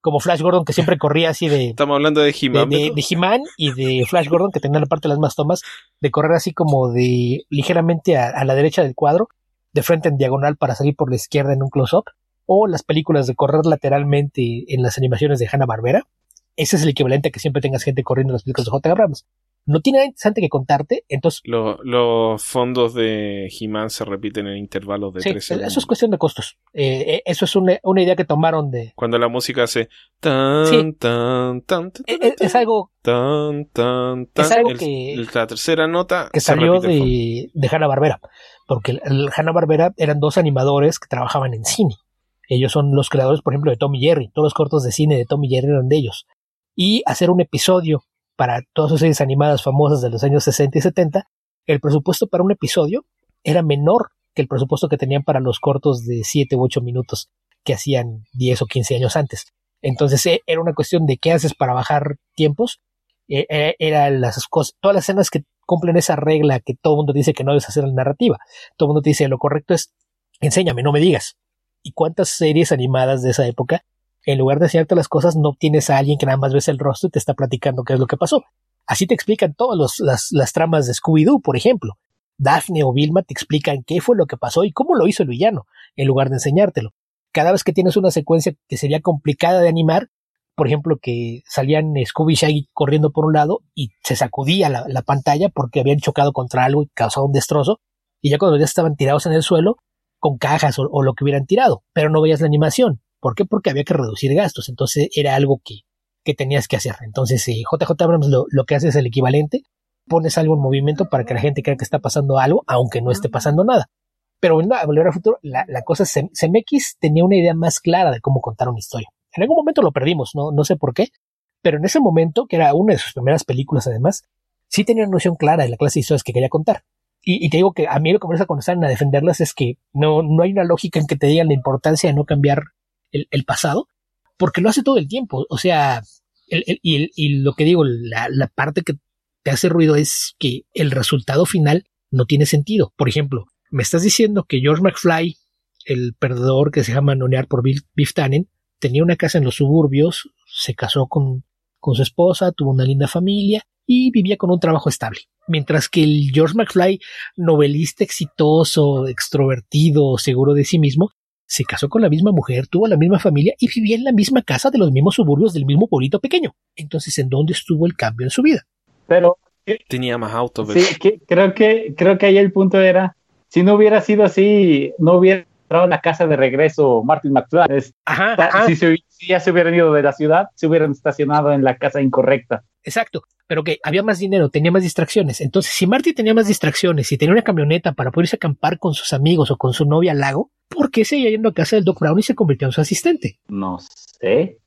como Flash Gordon que siempre corría así de... Estamos hablando de He-Man. De, de, He-Man y de Flash Gordon que tenía la parte de las más tomas, de correr así como de ligeramente a, a la derecha del cuadro, de frente en diagonal para salir por la izquierda en un close-up, o las películas de correr lateralmente en las animaciones de Hanna-Barbera. Ese es el equivalente a que siempre tengas gente corriendo en las películas de J. Abrams no tiene nada interesante que contarte, entonces... Los, los fondos de He-Man se repiten en intervalos de sí, 3 segundos. Eso es cuestión de costos. Eh, eh, eso es una, una, idea que tomaron de... Cuando la música hace... Tan, sí. tan, tan, tan, es, es, algo... Tan, tan, tan. Es algo el, que... La tercera nota... Que salió de, de Hanna-Barbera. Porque Hanna-Barbera eran dos animadores que trabajaban en cine. Ellos son los creadores, por ejemplo, de Tom y Jerry. Todos los cortos de cine de Tom y Jerry eran de ellos. Y hacer un episodio para todas sus series animadas famosas de los años 60 y 70, el presupuesto para un episodio era menor que el presupuesto que tenían para los cortos de 7 u 8 minutos que hacían 10 o 15 años antes. Entonces era una cuestión de qué haces para bajar tiempos. Eh, era las cosas, todas las escenas que cumplen esa regla que todo el mundo dice que no debes hacer en narrativa. Todo el mundo te dice lo correcto es enséñame, no me digas. ¿Y cuántas series animadas de esa época en lugar de enseñarte las cosas, no tienes a alguien que nada más ves el rostro y te está platicando qué es lo que pasó. Así te explican todas las, tramas de Scooby-Doo, por ejemplo. Daphne o Vilma te explican qué fue lo que pasó y cómo lo hizo el villano, en lugar de enseñártelo. Cada vez que tienes una secuencia que sería complicada de animar, por ejemplo, que salían Scooby y Shaggy corriendo por un lado y se sacudía la, la pantalla porque habían chocado contra algo y causado un destrozo, y ya cuando ya estaban tirados en el suelo, con cajas o lo que hubieran tirado, pero no veías la animación. ¿Por qué? Porque había que reducir gastos. Entonces era algo que, que tenías que hacer. Entonces eh, JJ Abrams lo, lo, que hace es el equivalente. Pones algo en movimiento para que la gente crea que está pasando algo, aunque no esté pasando nada. Pero bueno, a volver al futuro, la, la cosa es, CMX tenía una idea más clara de cómo contar una historia. En algún momento lo perdimos, no, no sé por qué, pero en ese momento, que era una de sus primeras películas además, sí tenía una noción clara de la clase de historias que quería contar. Y, y, te digo que a mí lo que me gusta cuando salen a defenderlas es que no, no hay una lógica en que te digan la importancia de no cambiar el, pasado, porque lo hace todo el tiempo. O sea, el, el, y, lo que digo, la, la, parte que te hace ruido es que el resultado final no tiene sentido. Por ejemplo, me estás diciendo que George McFly, el perdedor que se deja manonear por Bill, Biff Tannen, tenía una casa en los suburbios, se casó con, con su esposa, tuvo una linda familia y vivía con un trabajo estable. Mientras que el George McFly, novelista exitoso, extrovertido, seguro de sí mismo, se casó con la misma mujer, tuvo la misma familia y vivía en la misma casa de los mismos suburbios del mismo pueblito pequeño. Entonces, ¿en dónde estuvo el cambio en su vida? Pero tenía más autos. Sí, que, creo que creo que ahí el punto era, si no hubiera sido así, no hubiera entrado en la casa de regreso Martin McFly. Ajá, ajá. Si, se, si, ya se hubieran ido de la ciudad, se hubieran estacionado en la casa incorrecta. Exacto, pero que había más dinero, tenía más distracciones. Entonces, si Marty tenía más distracciones y tenía una camioneta para poder irse a acampar con sus amigos o con su novia al lago, ¿por qué seguía yendo a casa del Doc Brown y se convirtió en su asistente? No sé.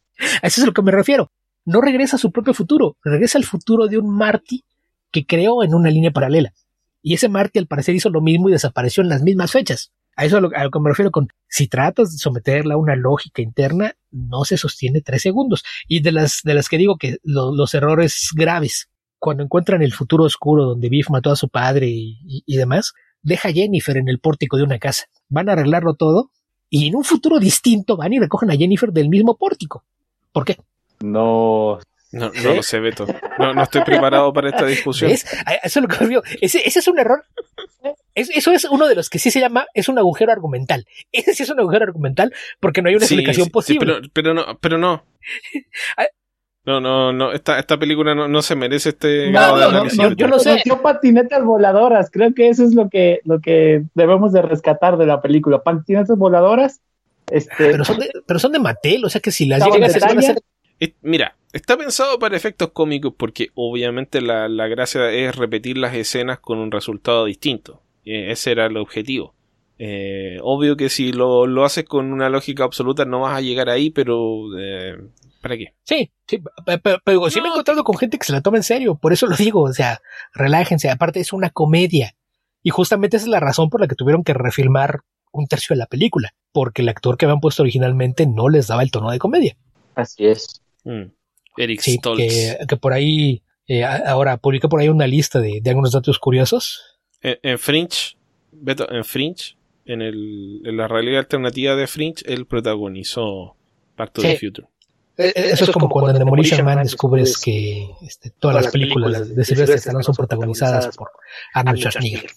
A eso es a lo que me refiero. No regresa a su propio futuro, regresa al futuro de un Marty que creó en una línea paralela. Y ese Marty al parecer hizo lo mismo y desapareció en las mismas fechas. A eso a lo, a lo que me refiero con si tratas de someterla a una lógica interna, no se sostiene tres segundos. Y de las, de las que digo que lo, los errores graves, cuando encuentran el futuro oscuro donde Biff mató a su padre y, y, y demás, deja a Jennifer en el pórtico de una casa. Van a arreglarlo todo y en un futuro distinto van y recogen a Jennifer del mismo pórtico. ¿Por qué? No. No, no lo sé, Beto. No, no estoy preparado para esta discusión. ¿Ves? Eso es lo que me ese, ese es un error. Es, eso es uno de los que sí se llama, es un agujero argumental. Ese sí es un agujero argumental porque no hay una sí, explicación sí, posible. pero, pero no, pero no. No, no, no, esta, esta película no, no se merece este no, grado de no, análisis. no, yo lo sé. Yo patinetas voladoras, creo que eso es lo que, lo que debemos de rescatar de la película. Patinetas voladoras. Este, pero, son de, pero son de Mattel, o sea que si las llegas a hacer... Mira, está pensado para efectos cómicos porque obviamente la, la gracia es repetir las escenas con un resultado distinto. Eh, ese era el objetivo. Eh, obvio que si lo, lo, haces con una lógica absoluta no vas a llegar ahí, pero eh, ¿para qué? Sí, sí, pero, pero sí no. me he encontrado con gente que se la toma en serio, por eso lo digo, o sea, relájense, aparte es una comedia. Y justamente esa es la razón por la que tuvieron que refilmar un tercio de la película, porque el actor que habían puesto originalmente no les daba el tono de comedia. Así es. Mm. Eric sí, Stoltz. Que, que, por ahí, eh, ahora publiqué por ahí una lista de, de algunos datos curiosos. En, en Fringe, Beto, en Fringe, en, el, en, la realidad alternativa de Fringe, él protagonizó Back to sí. the Future. Eh, eh, eso es como cuando en Demolition Man descubres que este, todas las películas de Sylvester Stallone son protagonizadas por Arnold Schwarzenegger.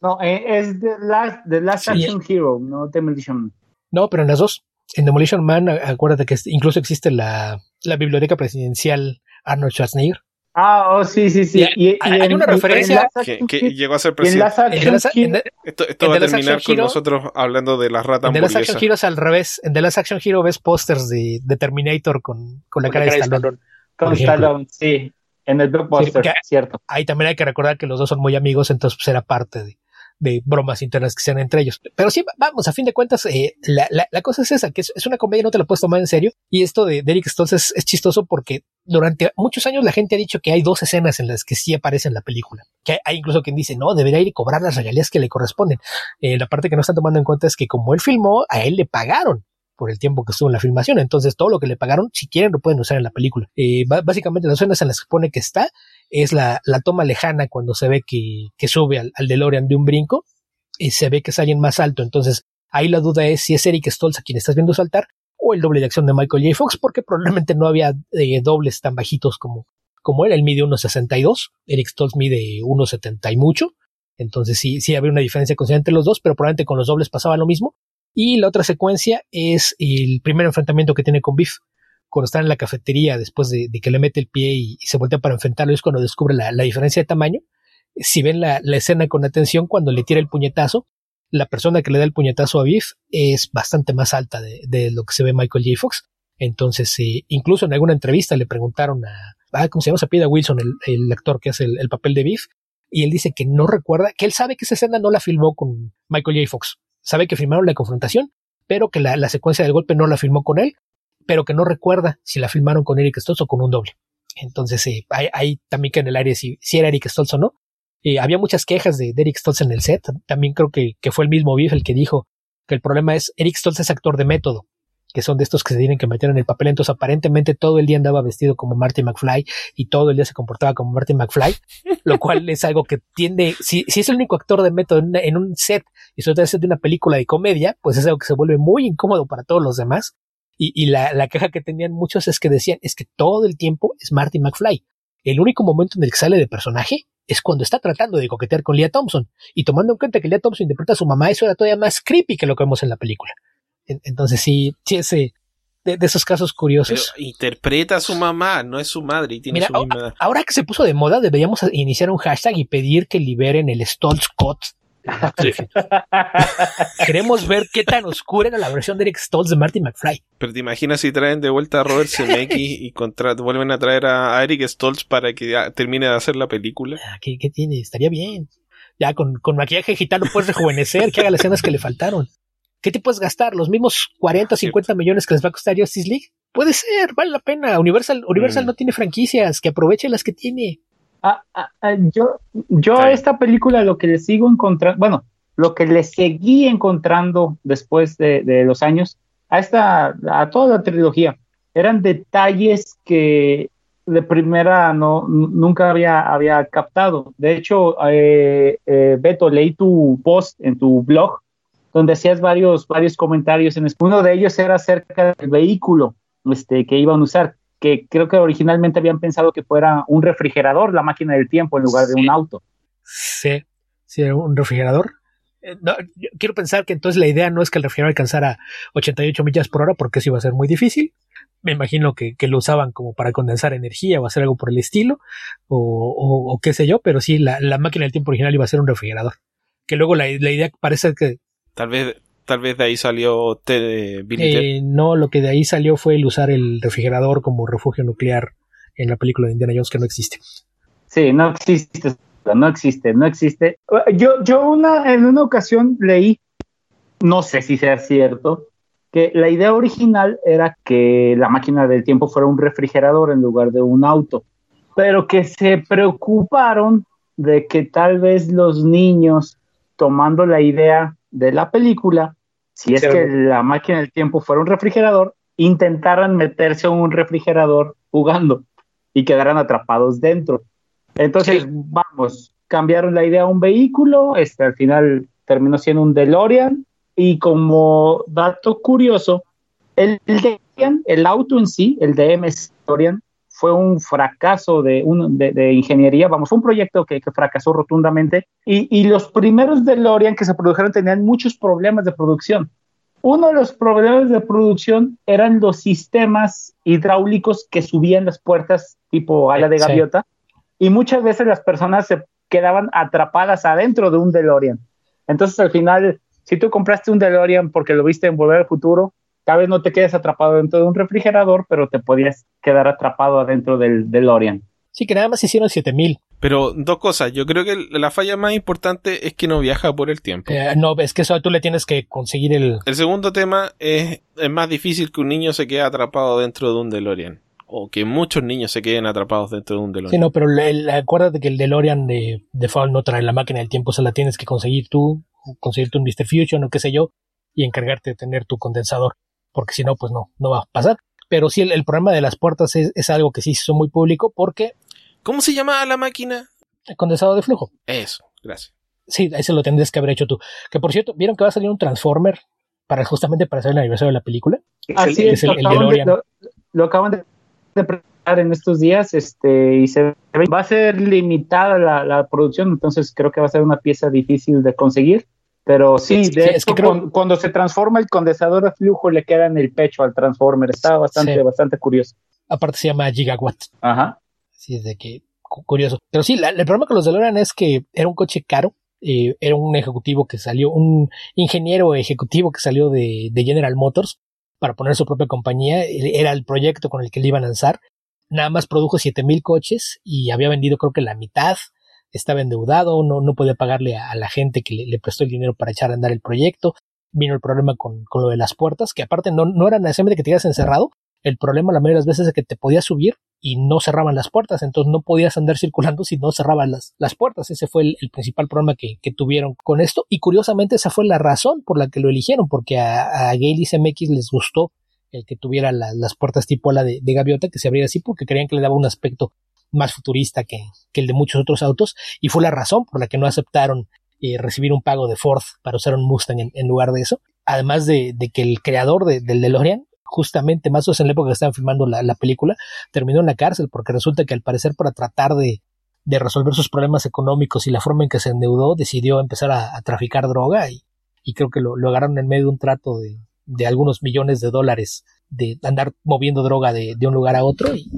No, es The Last, The Last Action Hero, no Demolition Man. No, pero en las dos. En Demolition Man, acuérdate que incluso existe la, la biblioteca presidencial Arnold Schwarzenegger. Ah, oh, sí, sí, sí. Y, hay una referencia que, llegó a ser presidente. esto, esto va a terminar con nosotros hablando de las ratas En The Last Action Hero es al revés. En The Last Action Hero ves pósters de, de, Terminator con, con la cara de Stallone. Con Stallone, sí. En el blockbuster, cierto. Ahí también hay que recordar que los dos son muy amigos, entonces pues, era parte de, de bromas internas que sean entre ellos. Pero sí, vamos, a fin de cuentas, eh, la, la, la, cosa es esa, que es, una comedia, no te la puedes tomar en serio. Y esto de, Eric Stoltz es, es, chistoso porque durante muchos años la gente ha dicho que hay dos escenas en las que sí aparece en la película. Que hay incluso quien dice, no, debería ir y cobrar las regalías que le corresponden. Eh, la parte que no están tomando en cuenta es que como él filmó, a él le pagaron por el tiempo que estuvo en la filmación. Entonces, todo lo que le pagaron, si quieren, lo pueden usar en la película. Eh, básicamente, las escenas en las que pone que está es la, la toma lejana cuando se ve que, que sube al, al DeLorean de un brinco y se ve que es alguien más alto. Entonces, ahí la duda es si es Eric Stoltz a quien estás viendo saltar o el doble de acción de Michael J. Fox, porque probablemente no había eh, dobles tan bajitos como, como él. Él mide 1,62, Eric Stoltz mide 1,70 y mucho. Entonces sí, sí había una diferencia considerable entre los dos, pero probablemente con los dobles pasaba lo mismo. Y la otra secuencia es el primer enfrentamiento que tiene con Biff. Cuando está en la cafetería después de, que le mete el pie y, se voltea para enfrentarlo, es cuando descubre la, diferencia de tamaño si ven la, escena con atención, cuando le tira el puñetazo, la persona que le da el puñetazo a Biff es bastante más alta de, lo que se ve Michael J. Fox. Entonces, eh, incluso en alguna entrevista le preguntaron a, ah, ¿cómo se llama? Se Wilson, el, actor que hace el, papel de Biff, y él dice que no recuerda, que él sabe que esa escena no la filmó con Michael J. Fox. Sabe que filmaron la confrontación, pero que la, secuencia del golpe no la filmó con él, pero que no recuerda si la filmaron con Eric Stoltz o con un doble. Entonces, eh, hay, también que en el área si, si era Eric Stoltz o no, eh, había muchas quejas de, Eric Stoltz en el set. También creo que, fue el mismo Biff el que dijo que el problema es Eric Stoltz es actor de método, que son de estos que se tienen que meter en el papel. Entonces, aparentemente todo el día andaba vestido como Marty McFly y todo el día se comportaba como Marty McFly, lo cual es algo que tiende, si, si es el único actor de método en, un set y sobre todo de una película de comedia, pues es algo que se vuelve muy incómodo para todos los demás. Y, y la, la queja que tenían muchos es que decían, es que todo el tiempo es Marty McFly. El único momento en el que sale de personaje es cuando está tratando de coquetear con Leah Thompson. Y tomando en cuenta que Leah Thompson interpreta a su mamá, eso era todavía más creepy que lo que vemos en la película. Entonces sí, sí, ese, de, esos casos curiosos. interpreta a su mamá, no es su madre y tiene su misma edad. Ahora que se puso de moda, deberíamos iniciar un hashtag y pedir que liberen el Stoltz Cut Queremos ver qué tan oscura era la versión de Eric Stoltz de Marty McFly. Pero te imaginas si traen de vuelta a Robert Zemeckis y vuelven a traer a Eric Stoltz para que termine de hacer la película. Ah, ¿qué, tiene? Estaría bien. Ya con, con maquillaje gitano puedes rejuvenecer, que haga las escenas que le faltaron. ¿Qué te puedes gastar? ¿Los mismos 40 o 50 millones que les va a costar Justice League? Puede ser, vale la pena. Universal, Universal mm. no tiene franquicias, que aproveche las que tiene. Ah, ah, ah, yo yo a esta película lo que le sigo encontrando, bueno, lo que le seguí encontrando después de, los años, a esta, a toda la trilogía, eran detalles que de primera no nunca había, había captado. De hecho, eh, eh, Beto, leí tu post en tu blog donde hacías varios, varios comentarios. En uno de ellos era acerca del vehículo este, que iban a usar que creo que originalmente habían pensado que fuera un refrigerador, la máquina del tiempo, en lugar de un auto. Sí, sí, un refrigerador. Eh, quiero pensar que entonces la idea no es que el refrigerador alcanzara 88 millas por hora, porque eso iba a ser muy difícil. Me imagino que, lo usaban como para condensar energía o hacer algo por el estilo, o, qué sé yo, pero sí, la, máquina del tiempo original iba a ser un refrigerador. Que luego la, la idea parece que... Tal vez tal vez de ahí salió eh, no, lo que de ahí salió fue el usar el refrigerador como refugio nuclear en la película de Indiana Jones que no existe. Sí, no existe, no existe, no existe. Yo, yo una, en una ocasión leí, no sé si sea cierto, que la idea original era que la máquina del tiempo fuera un refrigerador en lugar de un auto, pero que se preocuparon de que tal vez los niños, tomando la idea de la película, si es que la máquina del tiempo fuera un refrigerador, intentaran meterse en un refrigerador jugando y quedaran atrapados dentro. Entonces, vamos, cambiaron la idea a un vehículo, este al final terminó siendo un DeLorean y como dato curioso, El, DeLorean, el auto en sí, el DMS DeLorean, fue un fracaso de, un, de, ingeniería, vamos, un proyecto que, que fracasó rotundamente y, y, los primeros DeLorean que se produjeron tenían muchos problemas de producción. Uno de los problemas de producción eran los sistemas hidráulicos que subían las puertas tipo ala de gaviota y muchas veces las personas se quedaban atrapadas adentro de un DeLorean. Entonces al final, si tú compraste un DeLorean porque lo viste en Volver al Futuro, tal vez no te quedes atrapado dentro de un refrigerador, pero te podías quedar atrapado adentro del DeLorean. Sí, que nada más hicieron 7000. Pero dos cosas, yo creo que la falla más importante es que no viaja por el tiempo. Eh, no, es que eso tú le tienes que conseguir el... El segundo tema es, es más difícil que un niño se quede atrapado dentro de un DeLorean o que muchos niños se queden atrapados dentro de un DeLorean. Sí, no, pero acuérdate que el DeLorean de default no trae la máquina del tiempo, se la tienes que conseguir tú, conseguirte un Mr. Fusion o qué sé yo, y encargarte de tener tu condensador, porque si no, pues no, no va a pasar. Pero sí, el, problema de las puertas es, algo que sí hizo muy público porque... ¿Cómo se llama la máquina? El condensador de flujo. Eso, gracias. Sí, ese lo tendrías que haber hecho tú. Que por cierto, ¿vieron que va a salir un Transformer para justamente para hacer el aniversario de la película? Así es, el, DeLorean. lo acaban de de preparar en estos días este, y se va a ser limitada la, producción, entonces creo que va a ser una pieza difícil de conseguir. Pero sí, de es que cuando, se transforma el condensador de flujo le queda en el pecho al transformer. Está bastante, bastante curioso. Aparte se llama Gigawatt. Ajá. Sí, es de que curioso. Pero sí, el problema con los DeLorean es que era un coche caro. Eh, era un ejecutivo que salió, un ingeniero ejecutivo que salió de, de General Motors para poner su propia compañía. Era el proyecto con el que le iban a lanzar. Nada más produjo 7000 coches y había vendido creo que la mitad. Estaba endeudado, no, podía pagarle a, la gente que le, prestó el dinero para echar a andar el proyecto. Vino el problema con, con lo de las puertas, que aparte no, no era necesariamente que te quedas encerrado. El problema la mayoría de las veces es que te podías subir y no cerraban las puertas, entonces no podías andar circulando si no cerraban las, puertas. Ese fue el, principal problema que, que, tuvieron con esto y curiosamente esa fue la razón por la que lo eligieron, porque a, a Gale y CMX les gustó el que tuviera las puertas tipo la de, gaviota que se abriera así porque creían que le daba un aspecto más futurista que, que el de muchos otros autos y fue la razón por la que no aceptaron eh, recibir un pago de Ford para usar un Mustang en, lugar de eso. Además de, de que el creador de, del DeLorean justamente más o menos en la época que estaban filmando la, película, terminó en la cárcel porque resulta que al parecer para tratar de, resolver sus problemas económicos y la forma en que se endeudó, decidió empezar a, traficar droga y, creo que lo, agarraron en medio de un trato de, algunos millones de dólares de andar moviendo droga de, un lugar a otro y,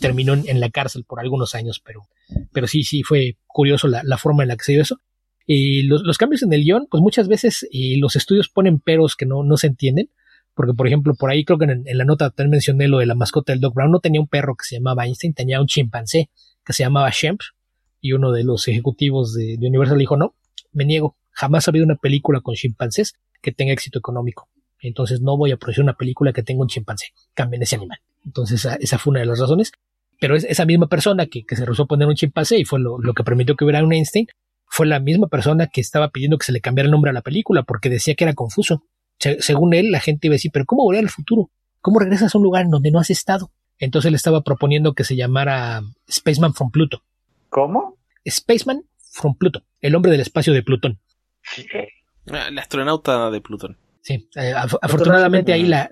terminó en, la cárcel por algunos años, pero, pero sí, sí fue curioso la, forma en la que se dio eso. Y los, cambios en el guion, pues muchas veces los estudios ponen peros que no, no se entienden porque, por ejemplo, por ahí creo que en, la nota también mencioné lo de la mascota del Doc Brown. No tenía un perro que se llamaba Einstein, tenía un chimpancé que se llamaba Shemp. Y uno de los ejecutivos de, Universal dijo: No, me niego. Jamás ha habido una película con chimpancés que tenga éxito económico. Entonces no voy a producir una película que tenga un chimpancé. Cambien ese animal. Entonces esa, fue una de las razones. Pero esa misma persona que, se rehusó a poner un chimpancé y fue lo, lo que permitió que hubiera un Einstein, fue la misma persona que estaba pidiendo que se le cambiara el nombre a la película porque decía que era confuso según él, la gente iba a decir, pero ¿cómo volver al futuro? ¿Cómo regresas a un lugar en donde no has estado? Entonces él estaba proponiendo que se llamara Spaceman from Pluto. ¿Cómo? Spaceman from Pluto, el hombre del espacio de Plutón. Ah, el astronauta de Plutón. Sí, eh, afortunadamente ahí la...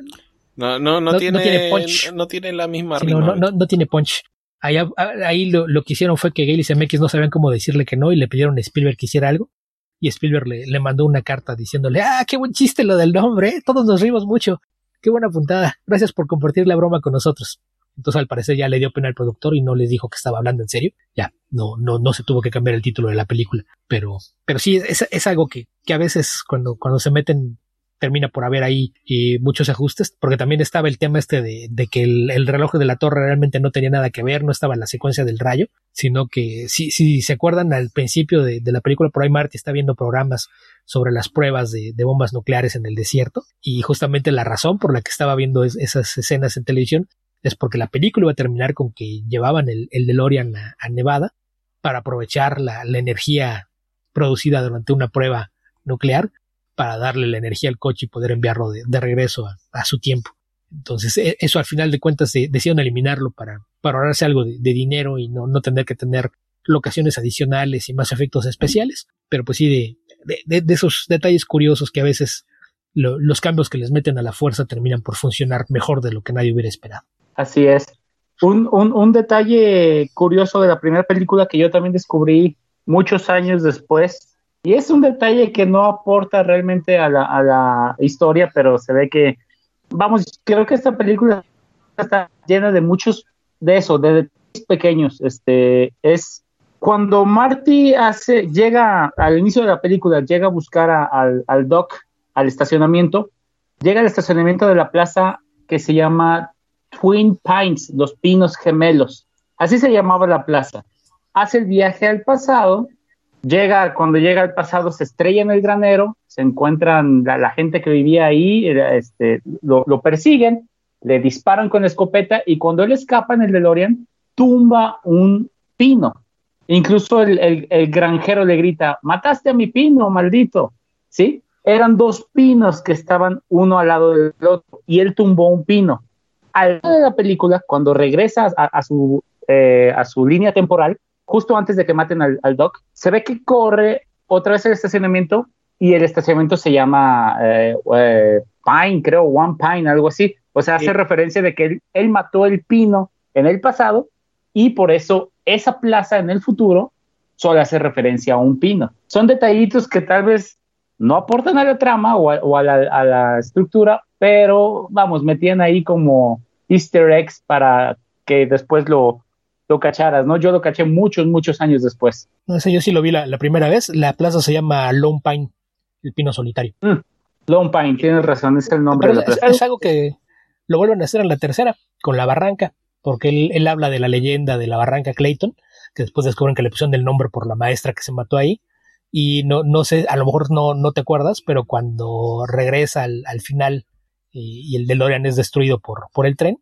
No, no, no, tiene, punch. No tiene la misma No, no, tiene punch. Ahí, ahí lo, que hicieron fue que Gale y CMX no sabían cómo decirle que no y le pidieron a Spielberg que hiciera algo y Spielberg le, mandó una carta diciéndole, ah, qué buen chiste lo del nombre, ¿eh? todos nos rimos mucho, qué buena puntada, gracias por compartir la broma con nosotros. Entonces al parecer ya le dio pena al productor y no les dijo que estaba hablando en serio. Ya, no, no, no se tuvo que cambiar el título de la película. Pero, pero sí, es, es algo que, que a veces cuando, cuando se meten termina por haber ahí eh, muchos ajustes, porque también estaba el tema este de, que el, reloj de la torre realmente no tenía nada que ver, no estaba en la secuencia del rayo, sino que si, si se acuerdan al principio de, la película, por ahí Marty está viendo programas sobre las pruebas de, bombas nucleares en el desierto, y justamente la razón por la que estaba viendo esas escenas en televisión es porque la película iba a terminar con que llevaban el, el DeLorean a, a Nevada para aprovechar la, la energía producida durante una prueba nuclear para darle la energía al coche y poder enviarlo de, regreso a, su tiempo. Entonces, e, eso al final de cuentas decidieron eliminarlo para, para ahorrarse algo de, dinero y no, no, tener que tener locaciones adicionales y más efectos especiales. Pero pues sí, de, de, esos detalles curiosos que a veces los cambios que les meten a la fuerza terminan por funcionar mejor de lo que nadie hubiera esperado. Así es. Un, un detalle curioso de la primera película que yo también descubrí muchos años después, y es un detalle que no aporta realmente a la, historia, pero se ve que, vamos, creo que esta película está llena de muchos de eso, de detalles pequeños. Este, es cuando Marty hace, llega al inicio de la película, llega a buscar al, al Doc al estacionamiento, llega al estacionamiento de la plaza que se llama Twin Pines, los pinos gemelos. Así se llamaba la plaza. Hace el viaje al pasado, llega, cuando llega al pasado, se estrella en el granero, se encuentran la, gente que vivía ahí, este, lo, persiguen, le disparan con la escopeta y cuando él escapa en el DeLorean, tumba un pino. Incluso el, granjero le grita, mataste a mi pino, maldito. ¿Sí? Eran dos pinos que estaban uno al lado del otro y él tumbó un pino. Al lado de la película, cuando regresa a, su, eh, a su línea temporal, justo antes de que maten al, Doc, se ve que corre otra vez el estacionamiento y el estacionamiento se llama eh, eh, Pine, creo, One Pine, algo así. O sea, hace referencia de que él, él mató el pino en el pasado y por eso esa plaza en el futuro solo hace referencia a un pino. Son detallitos que tal vez no aportan a la trama o a, la, estructura, pero vamos, metían ahí como easter eggs para que después lo, lo cacharas, ¿no? Yo lo caché muchos, muchos años después. No sé, yo sí lo vi la, primera vez. La plaza se llama Lone Pine, el pino solitario. Mm, Lone Pine, tienes razón, es el nombre de la plaza. Es, algo que lo vuelven a hacer en la tercera, con la barranca, porque él, él habla de la leyenda de la barranca Clayton, que después descubren que le pusieron el nombre por la maestra que se mató ahí. Y no, no sé, a lo mejor no, no te acuerdas, pero cuando regresa al, al final y, y, el DeLorean es destruido por, por el tren,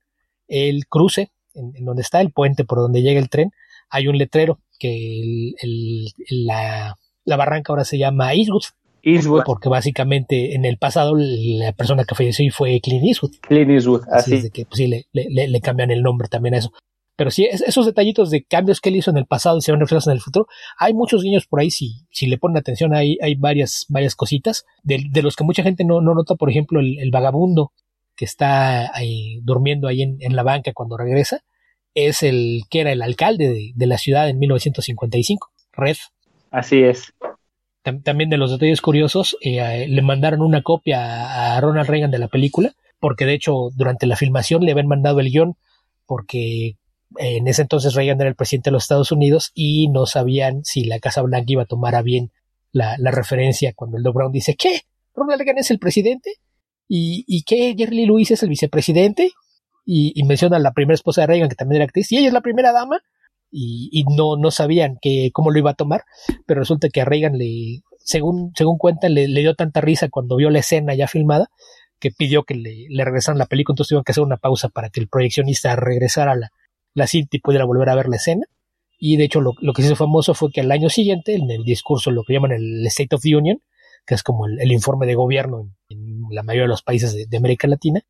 el cruce, en, en, donde está el puente por donde llega el tren, hay un letrero que el, el, la, la barranca ahora se llama Eastwood, Eastwood. Porque básicamente en el pasado la persona que falleció fue Clint Eastwood. Clint Eastwood, así. así. que pues, sí, le, le, le, cambian el nombre también a eso. Pero sí, esos detallitos de cambios que él hizo en el pasado y se van reflejados en el futuro, hay muchos guiños por ahí, si, si le ponen atención, hay, hay varias, varias cositas, de, de los que mucha gente no, no nota, por ejemplo, el, el vagabundo que está ahí, durmiendo ahí en, en, la banca cuando regresa, es el que era el alcalde de, de la ciudad en 1955, Red. Así es. También de los detalles curiosos, eh, le mandaron una copia a Ronald Reagan de la película, porque de hecho durante la filmación le habían mandado el guion, porque en ese entonces Reagan era el presidente de los Estados Unidos y no sabían si la Casa Blanca iba a tomar a bien la, la referencia cuando el Doc Brown dice, ¿qué? ¿Ronald Reagan es el presidente? ¿Y, y qué? ¿Jerry Lewis es el vicepresidente? Y, y, menciona a la primera esposa de Reagan, que también era actriz, y ella es la primera dama, y, y no, no sabían que, cómo lo iba a tomar, pero resulta que a Reagan le, según, según cuentan, le, le dio tanta risa cuando vio la escena ya filmada, que pidió que le, le regresaran la película, entonces tuvieron que hacer una pausa para que el proyeccionista regresara a la, la cinta y pudiera volver a ver la escena. Y de hecho lo, lo, que se hizo famoso fue que al año siguiente, en el discurso, lo que llaman el State of the Union, que es como el, informe de gobierno en, la mayoría de los países de, América Latina,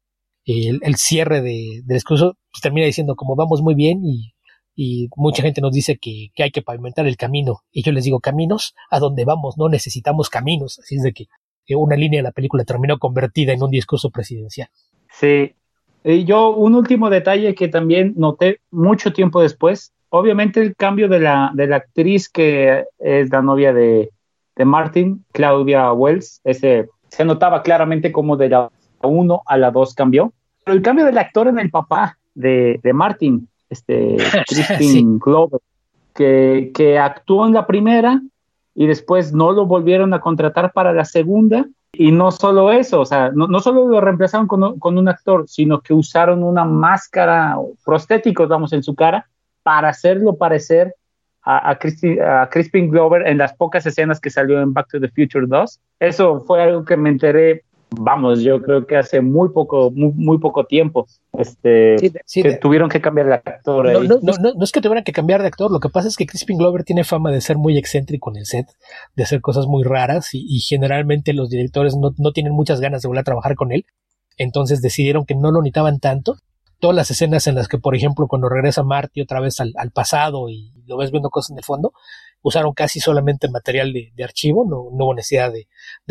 el, cierre de, del discurso pues, termina diciendo como vamos muy bien y, mucha gente nos dice que, hay que pavimentar el camino. Y yo les digo, caminos, a dónde vamos, no necesitamos caminos. Así es de que una línea de la película terminó convertida en un discurso presidencial. Sí, y yo, un último detalle que también noté mucho tiempo después, obviamente el cambio de la, de la actriz que es la novia de, de Martin, Claudia Wells, ese se notaba claramente como de la 1 a la 2 cambió. Pero el cambio del actor en el papá de, de Martin, este Crispin sí. Glover, que, que actuó en la primera y después no lo volvieron a contratar para la segunda y no solo eso, o sea, no, no solo lo reemplazaron con, con, un actor, sino que usaron una máscara prostéticos, vamos, en su cara para hacerlo parecer a, a, Christi, a, Crispin Glover en las pocas escenas que salió en Back to the Future 2. Eso fue algo que me enteré, vamos, yo creo que hace muy poco, muy, muy poco tiempo, este, sí, sí, que tuvieron que cambiar de actor. No, no, no, no, es que tuvieran que cambiar de actor, lo que pasa es que Crispin Glover tiene fama de ser muy excéntrico en el set, de hacer cosas muy raras y, y generalmente los directores no, no tienen muchas ganas de volver a trabajar con él, entonces decidieron que no lo necesitaban tanto. Todas las escenas en las que, por ejemplo, cuando regresa Marty otra vez al, al pasado y lo ves viendo cosas en el fondo, usaron casi solamente material de, archivo, no, hubo necesidad de,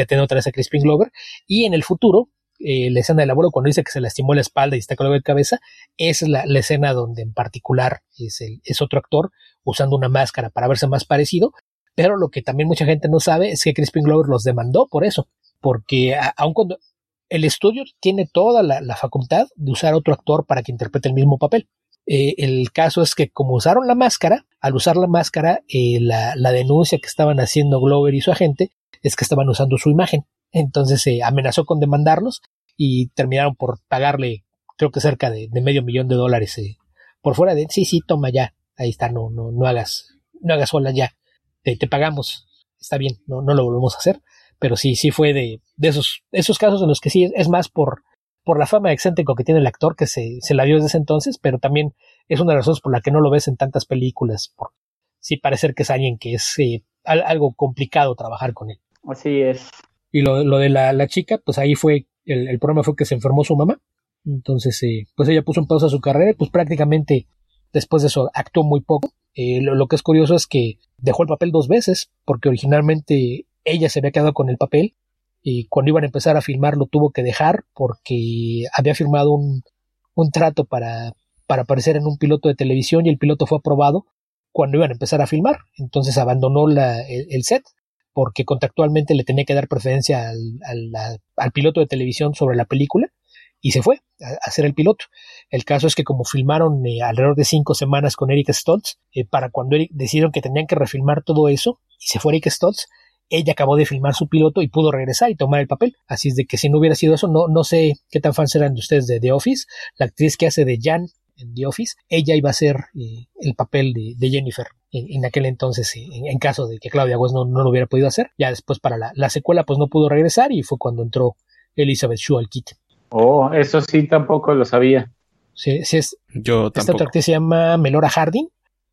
tener otra vez a Crispin Glover. Y en el futuro, eh, la escena del abuelo cuando dice que se lastimó la espalda y está con de cabeza, es la, escena donde en particular es, el, es otro actor usando una máscara para verse más parecido. Pero lo que también mucha gente no sabe es que Crispin Glover los demandó por eso, porque aun cuando el estudio tiene toda la, facultad de usar otro actor para que interprete el mismo papel. Eh, el caso es que como usaron la máscara, al usar la máscara, eh, la, denuncia que estaban haciendo Glover y su agente es que estaban usando su imagen. Entonces se amenazó con demandarlos y terminaron por pagarle, creo que cerca de, medio millón de dólares eh, por fuera de, sí, sí, toma ya, ahí está, no, no, no hagas, no hagas sola ya, te, te pagamos, está bien, no, no lo volvemos a hacer pero sí, sí fue de, de esos, esos casos en los que sí es, más por, por la fama excéntrico que tiene el actor que se, se la dio desde ese entonces, pero también es una de las razones por la que no lo ves en tantas películas, por sí parecer que es alguien que es eh, algo complicado trabajar con él. Así es. Y lo, lo de la, la, chica, pues ahí fue, el, el, problema fue que se enfermó su mamá, entonces eh, pues ella puso en pausa su carrera, pues prácticamente después de eso actuó muy poco. Eh, lo, lo, que es curioso es que dejó el papel dos veces, porque originalmente ella se había quedado con el papel y cuando iban a empezar a filmar lo tuvo que dejar porque había firmado un, un trato para, para aparecer en un piloto de televisión y el piloto fue aprobado cuando iban a empezar a filmar. Entonces abandonó el, set porque contractualmente le tenía que dar preferencia al, piloto de televisión sobre la película y se fue a, hacer el piloto. El caso es que como filmaron eh, alrededor de cinco semanas con Eric Stoltz, eh, para cuando Eric, decidieron que tenían que refilmar todo eso y se fue Eric Stoltz, ella acabó de filmar su piloto y pudo regresar y tomar el papel. Así es de que si no hubiera sido eso, no, no sé qué tan fans eran de ustedes de The Office. La actriz que hace de Jan en The Office, ella iba a ser eh, el papel de, Jennifer en, aquel entonces, eh, en, caso de que Claudia West no, lo hubiera podido hacer. Ya después para la, secuela pues no pudo regresar y fue cuando entró Elizabeth Shue al kit. Oh, eso sí tampoco lo sabía. Sí, sí es. Yo Esta otra actriz se llama Melora Harding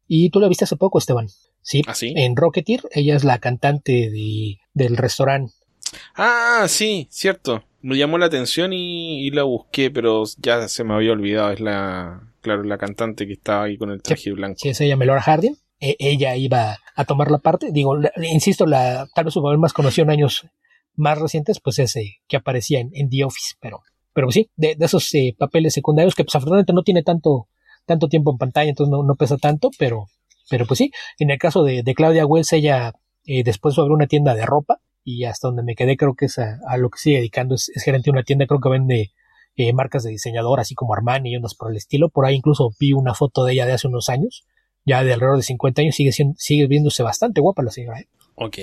y tú la viste hace poco, Esteban. Sí, ¿Ah, en Rocketeer, ella es la cantante de, del restaurante. Ah, sí, cierto. Me llamó la atención y, la busqué, pero ya se me había olvidado. Es la, claro, la cantante que estaba ahí con el traje blanco. Sí, se llama Melora Hardin. E, ella iba a tomar la parte. Digo, insisto, la, tal vez su papel más conocido en años más recientes, pues ese que aparecía en, The Office, pero, pero sí, de, esos eh, papeles secundarios que pues afortunadamente no tiene tanto, tanto tiempo en pantalla, entonces no, no pesa tanto, pero, pero pues sí, en el caso de, Claudia Wells, ella eh, después abrió una tienda de ropa y hasta donde me quedé creo que es a, lo que sigue dedicando, es, gerente de una tienda, creo que vende eh, marcas de diseñador, así como Armani y unas por el estilo. Por ahí incluso vi una foto de ella de hace unos años, ya de alrededor de 50 años, sigue, siendo, sigue viéndose bastante guapa la señora. ¿eh? Ok.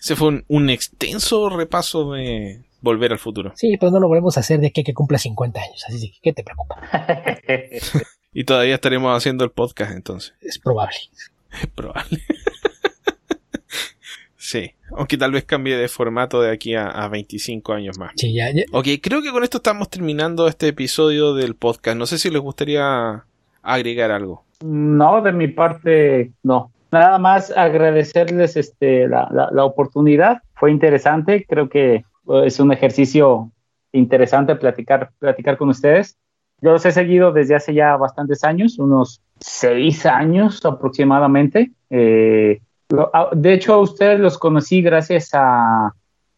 Ese fue un, extenso repaso de Volver al Futuro. Sí, pero no lo volvemos a hacer de que, que cumpla 50 años, así que ¿qué te preocupa? Y todavía estaremos haciendo el podcast entonces. Es probable. Es probable. Sí, aunque tal vez cambie de formato de aquí a, 25 años más. Sí, ya, Ok, creo que con esto estamos terminando este episodio del podcast. No sé si les gustaría agregar algo. No, de mi parte, no. Nada más agradecerles este, la, la oportunidad. Fue interesante. Creo que es un ejercicio interesante platicar, platicar con ustedes. Yo los he seguido desde hace ya bastantes años, unos seis años aproximadamente. Eh, ah, de hecho, a ustedes los conocí gracias a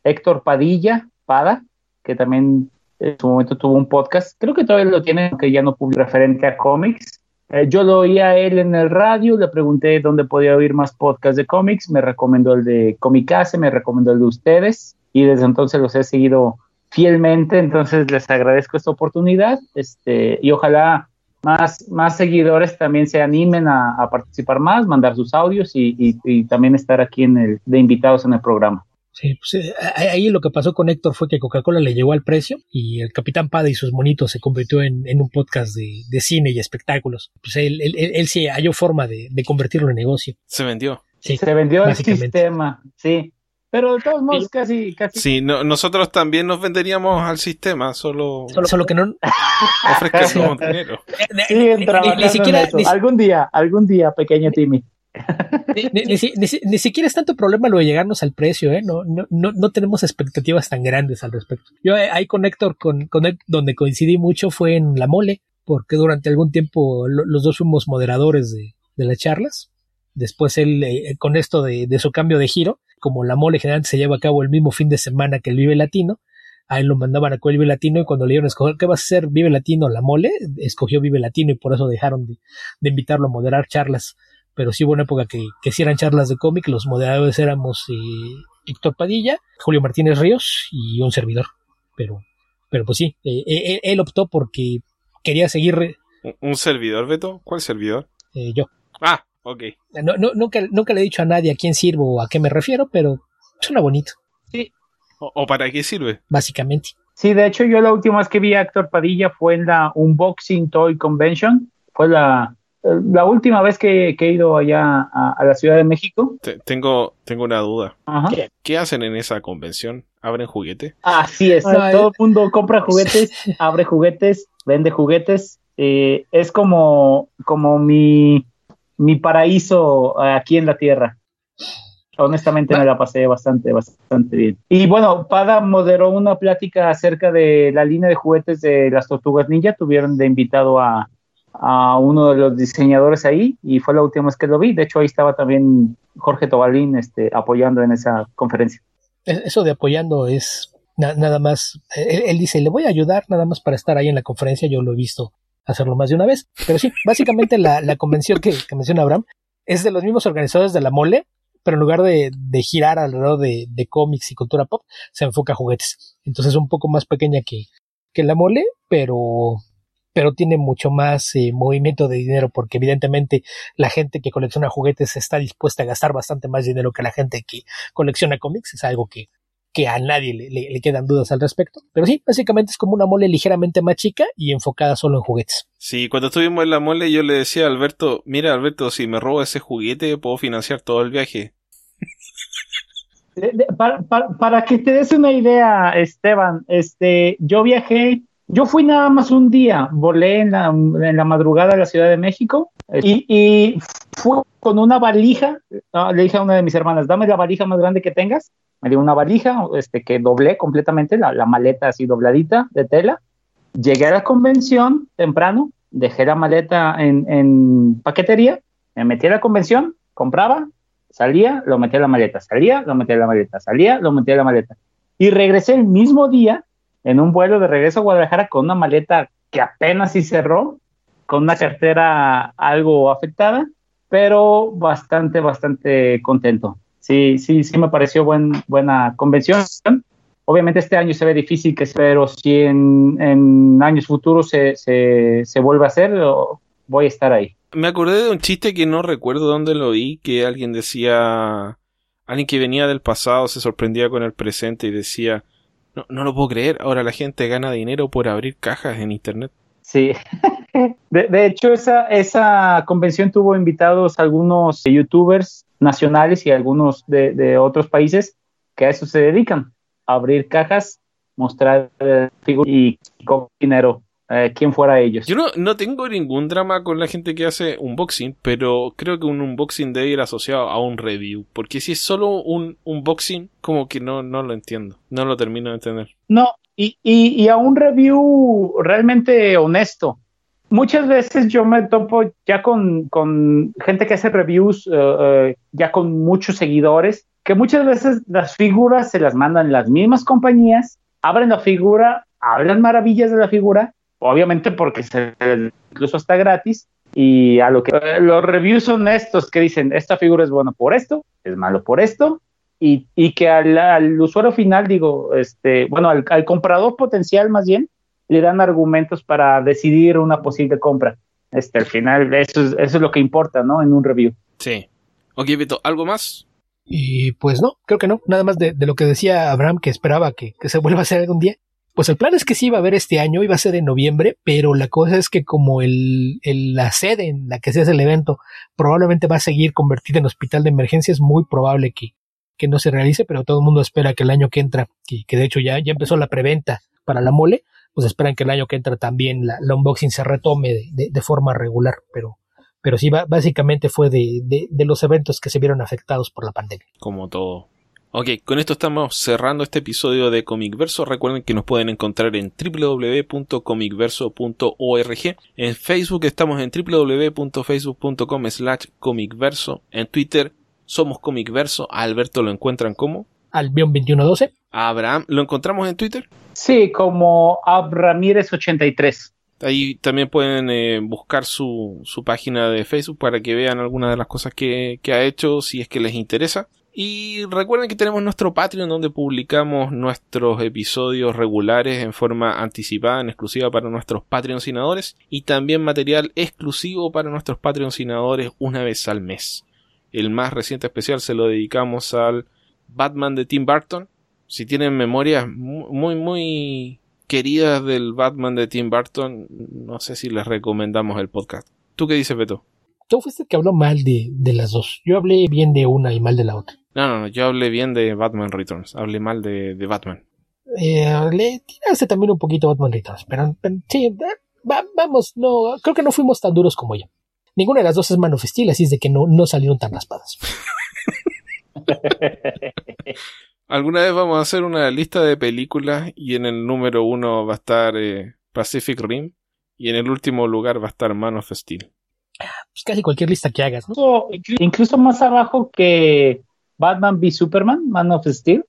Héctor Padilla, Pada, que también en su momento tuvo un podcast. Creo que todavía lo tiene, aunque ya no publica referente a cómics. Eh, yo lo oía a él en el radio, le pregunté dónde podía oír más podcasts de cómics, me recomendó el de Comicase, me recomendó el de ustedes, y desde entonces los he seguido fielmente, entonces les agradezco esta oportunidad este, y ojalá más, más seguidores también se animen a, participar más, mandar sus audios y, también estar aquí en el, de invitados en el programa. Sí, pues eh, ahí lo que pasó con Héctor fue que Coca-Cola le llegó al precio y el Capitán Pada y sus monitos se convirtió en, un podcast de, cine y espectáculos. Pues él, él, él, sí halló forma de, de, convertirlo en negocio. Se vendió. Sí, se vendió el sistema, sí. Pero de todos modos, casi, casi. Sí, nosotros también nos venderíamos al sistema, solo. Solo, que no. Ofrezcamos dinero. Siguen trabajando ni, siquiera, algún día, algún día, pequeño Timmy. Ni, siquiera es tanto problema lo de llegarnos al precio, ¿eh? No, no, no, tenemos expectativas tan grandes al respecto. Yo eh, ahí con Héctor, con, con él, donde coincidí mucho fue en La Mole, porque durante algún tiempo los dos fuimos moderadores de, de las charlas Después él, eh, con esto de, de, su cambio de giro, como la mole generalmente se lleva a cabo el mismo fin de semana que el Vive Latino, a él lo mandaban a el Vive Latino y cuando le dieron a escoger qué va a ser Vive Latino la mole, escogió Vive Latino y por eso dejaron de, de invitarlo a moderar charlas. Pero sí hubo una época que, que sí eran charlas de cómic, los moderadores éramos eh, Héctor Padilla, Julio Martínez Ríos y un servidor. Pero, pero pues sí, eh, eh, él optó porque quería seguir. ¿Un servidor, Beto? ¿Cuál servidor? Eh, yo. Ah, ok. No, no, nunca, nunca le he dicho a nadie a quién sirvo o a qué me refiero, pero suena bonito. Sí. ¿O, o para qué sirve? Básicamente. Sí, de hecho, yo la última vez que vi a Héctor Padilla fue en la Unboxing Toy Convention. Fue la, la última vez que, que he ido allá a, a, la Ciudad de México. Te, tengo, tengo una duda. Ajá. ¿Qué, ¿Qué, hacen en esa convención? ¿Abren juguete? Así es. Ay, todo el mundo compra juguetes, abre juguetes, vende juguetes. Eh, es como, como mi, mi paraíso aquí en la Tierra. Honestamente me la pasé bastante, bastante bien. Y bueno, Pada moderó una plática acerca de la línea de juguetes de las Tortugas Ninja. Tuvieron de invitado a, a uno de los diseñadores ahí y fue la última vez que lo vi. De hecho, ahí estaba también Jorge Tobalín este, apoyando en esa conferencia. Eso de apoyando es na nada más, él, él, dice, le voy a ayudar nada más para estar ahí en la conferencia, yo lo he visto hacerlo más de una vez, pero sí, básicamente la, la convención que, menciona Abraham es de los mismos organizadores de la mole, pero en lugar de, de girar alrededor de, de, cómics y cultura pop, se enfoca a juguetes. Entonces es un poco más pequeña que, que la mole, pero pero tiene mucho más eh, movimiento de dinero porque evidentemente la gente que colecciona juguetes está dispuesta a gastar bastante más dinero que la gente que colecciona cómics, es algo que, que a nadie le, le, le, quedan dudas al respecto. Pero sí, básicamente es como una mole ligeramente más chica y enfocada solo en juguetes. Sí, cuando estuvimos en la mole yo le decía a Alberto, mira Alberto, si me robo ese juguete puedo financiar todo el viaje. Para, para, para, que te des una idea, Esteban, este, yo viajé yo fui nada más un día, volé en la, en la madrugada a la Ciudad de México y, y fui con una valija, ¿no? le dije a una de mis hermanas, dame la valija más grande que tengas, me dio una valija este, que doblé completamente, la, maleta así dobladita de tela, llegué a la convención temprano, dejé la maleta en, en paquetería, me metí a la convención, compraba, salía, lo metí a la maleta, salía, lo metí a la maleta, salía, lo metí a la maleta. Y regresé el mismo día en un vuelo de regreso a Guadalajara con una maleta que apenas sí cerró, con una cartera algo afectada, pero bastante, bastante contento. Sí, sí, sí me pareció buen, buena convención. Obviamente este año se ve difícil, que pero si en, en años futuros se, se, se vuelve a hacer, voy a estar ahí. Me acordé de un chiste que no recuerdo dónde lo oí, que alguien decía, alguien que venía del pasado se sorprendía con el presente y decía, no, no lo puedo creer. Ahora la gente gana dinero por abrir cajas en internet. Sí. De, de, hecho, esa, esa convención tuvo invitados algunos youtubers nacionales y algunos de, de otros países que a eso se dedican, a abrir cajas, mostrar eh, figuras y con dinero eh, quién fuera ellos. Yo no, no tengo ningún drama con la gente que hace unboxing, pero creo que un unboxing debe ir asociado a un review. Porque si es solo un unboxing, como que no, no lo entiendo. No lo termino de entender. No, y, y, y a un review realmente honesto. Muchas veces yo me topo ya con, con gente que hace reviews uh, uh, ya con muchos seguidores, que muchas veces las figuras se las mandan las mismas compañías, abren la figura, hablan maravillas de la figura, obviamente porque se, incluso está gratis y a lo que los reviews son estos que dicen esta figura es buena por esto, es malo por esto y, y que al, usuario final digo, este, bueno, al, comprador potencial más bien le dan argumentos para decidir una posible compra. Este, al final eso es, eso es lo que importa, ¿no? En un review. Sí. Ok, Beto, ¿algo más? Y pues no, creo que no. Nada más de, de lo que decía Abraham, que esperaba que, que se vuelva a hacer algún día. Pues el plan es que sí iba a haber este año, iba a ser en noviembre, pero la cosa es que como el, el, la sede en la que se hace el evento probablemente va a seguir convertida en hospital de emergencia, es muy probable que, que no se realice, pero todo el mundo espera que el año que entra, que, que de hecho ya, ya empezó la preventa para la mole, pues esperan que el año que entra también la, la unboxing se retome de, forma regular, pero, pero sí, básicamente fue de, de, los eventos que se vieron afectados por la pandemia. Como todo. Ok, con esto estamos cerrando este episodio de Comic Verso. Recuerden que nos pueden encontrar en www.comicverso.org. En Facebook estamos en www.facebook.com slash comicverso. En Twitter somos Comicverso. A Alberto lo encuentran como Albion2112. A Abraham lo encontramos en Twitter. Sí, como Abramírez83. Ahí también pueden eh, buscar su, su, página de Facebook para que vean algunas de las cosas que, que ha hecho si es que les interesa. Y recuerden que tenemos nuestro Patreon donde publicamos nuestros episodios regulares en forma anticipada, en exclusiva para nuestros patrocinadores y también material exclusivo para nuestros patrocinadores una vez al mes. El más reciente especial se lo dedicamos al Batman de Tim Burton. Si tienen memorias muy muy queridas del Batman de Tim Burton, no sé si les recomendamos el podcast. ¿Tú qué dices, Beto? Tú fuiste el que habló mal de, de las dos. Yo hablé bien de una y mal de la otra. No, no, no, yo hablé bien de Batman Returns, hablé mal de, de Batman. Eh, le tiraste también un poquito Batman Returns, pero, pero sí, va, vamos, no, creo que no fuimos tan duros como ella. Ninguna de las dos es Man of Steel, así es de que no, no salieron tan raspadas. Alguna vez vamos a hacer una lista de películas y en el número uno va a estar eh, Pacific Rim y en el último lugar va a estar Man of Steel. Pues casi cualquier lista que hagas, ¿no? Incluso, incluso más abajo que Batman v Superman, Man of Steel.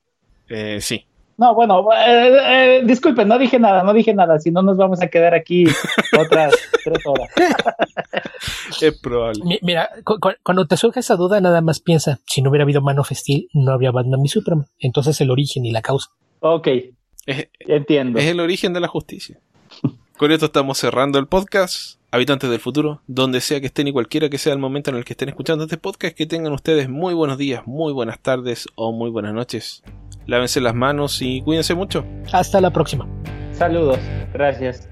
Eh, sí. No, bueno, eh, eh, disculpen, no dije nada, no dije nada, si no nos vamos a quedar aquí otras tres horas. es probable. Mi- Mira, cu- cu- cuando te surge esa duda, nada más piensa, si no hubiera habido Man of Steel, no habría Batman y Superman. Entonces el origen y la causa. Ok, Es, entiendo. es el origen de la justicia. Con esto estamos cerrando el podcast. Habitantes del futuro, donde sea que estén y cualquiera que sea el momento en el que estén escuchando este podcast, que tengan ustedes muy buenos días, muy buenas tardes o muy buenas noches lávense las manos y cuídense mucho. Hasta la próxima. Saludos, gracias.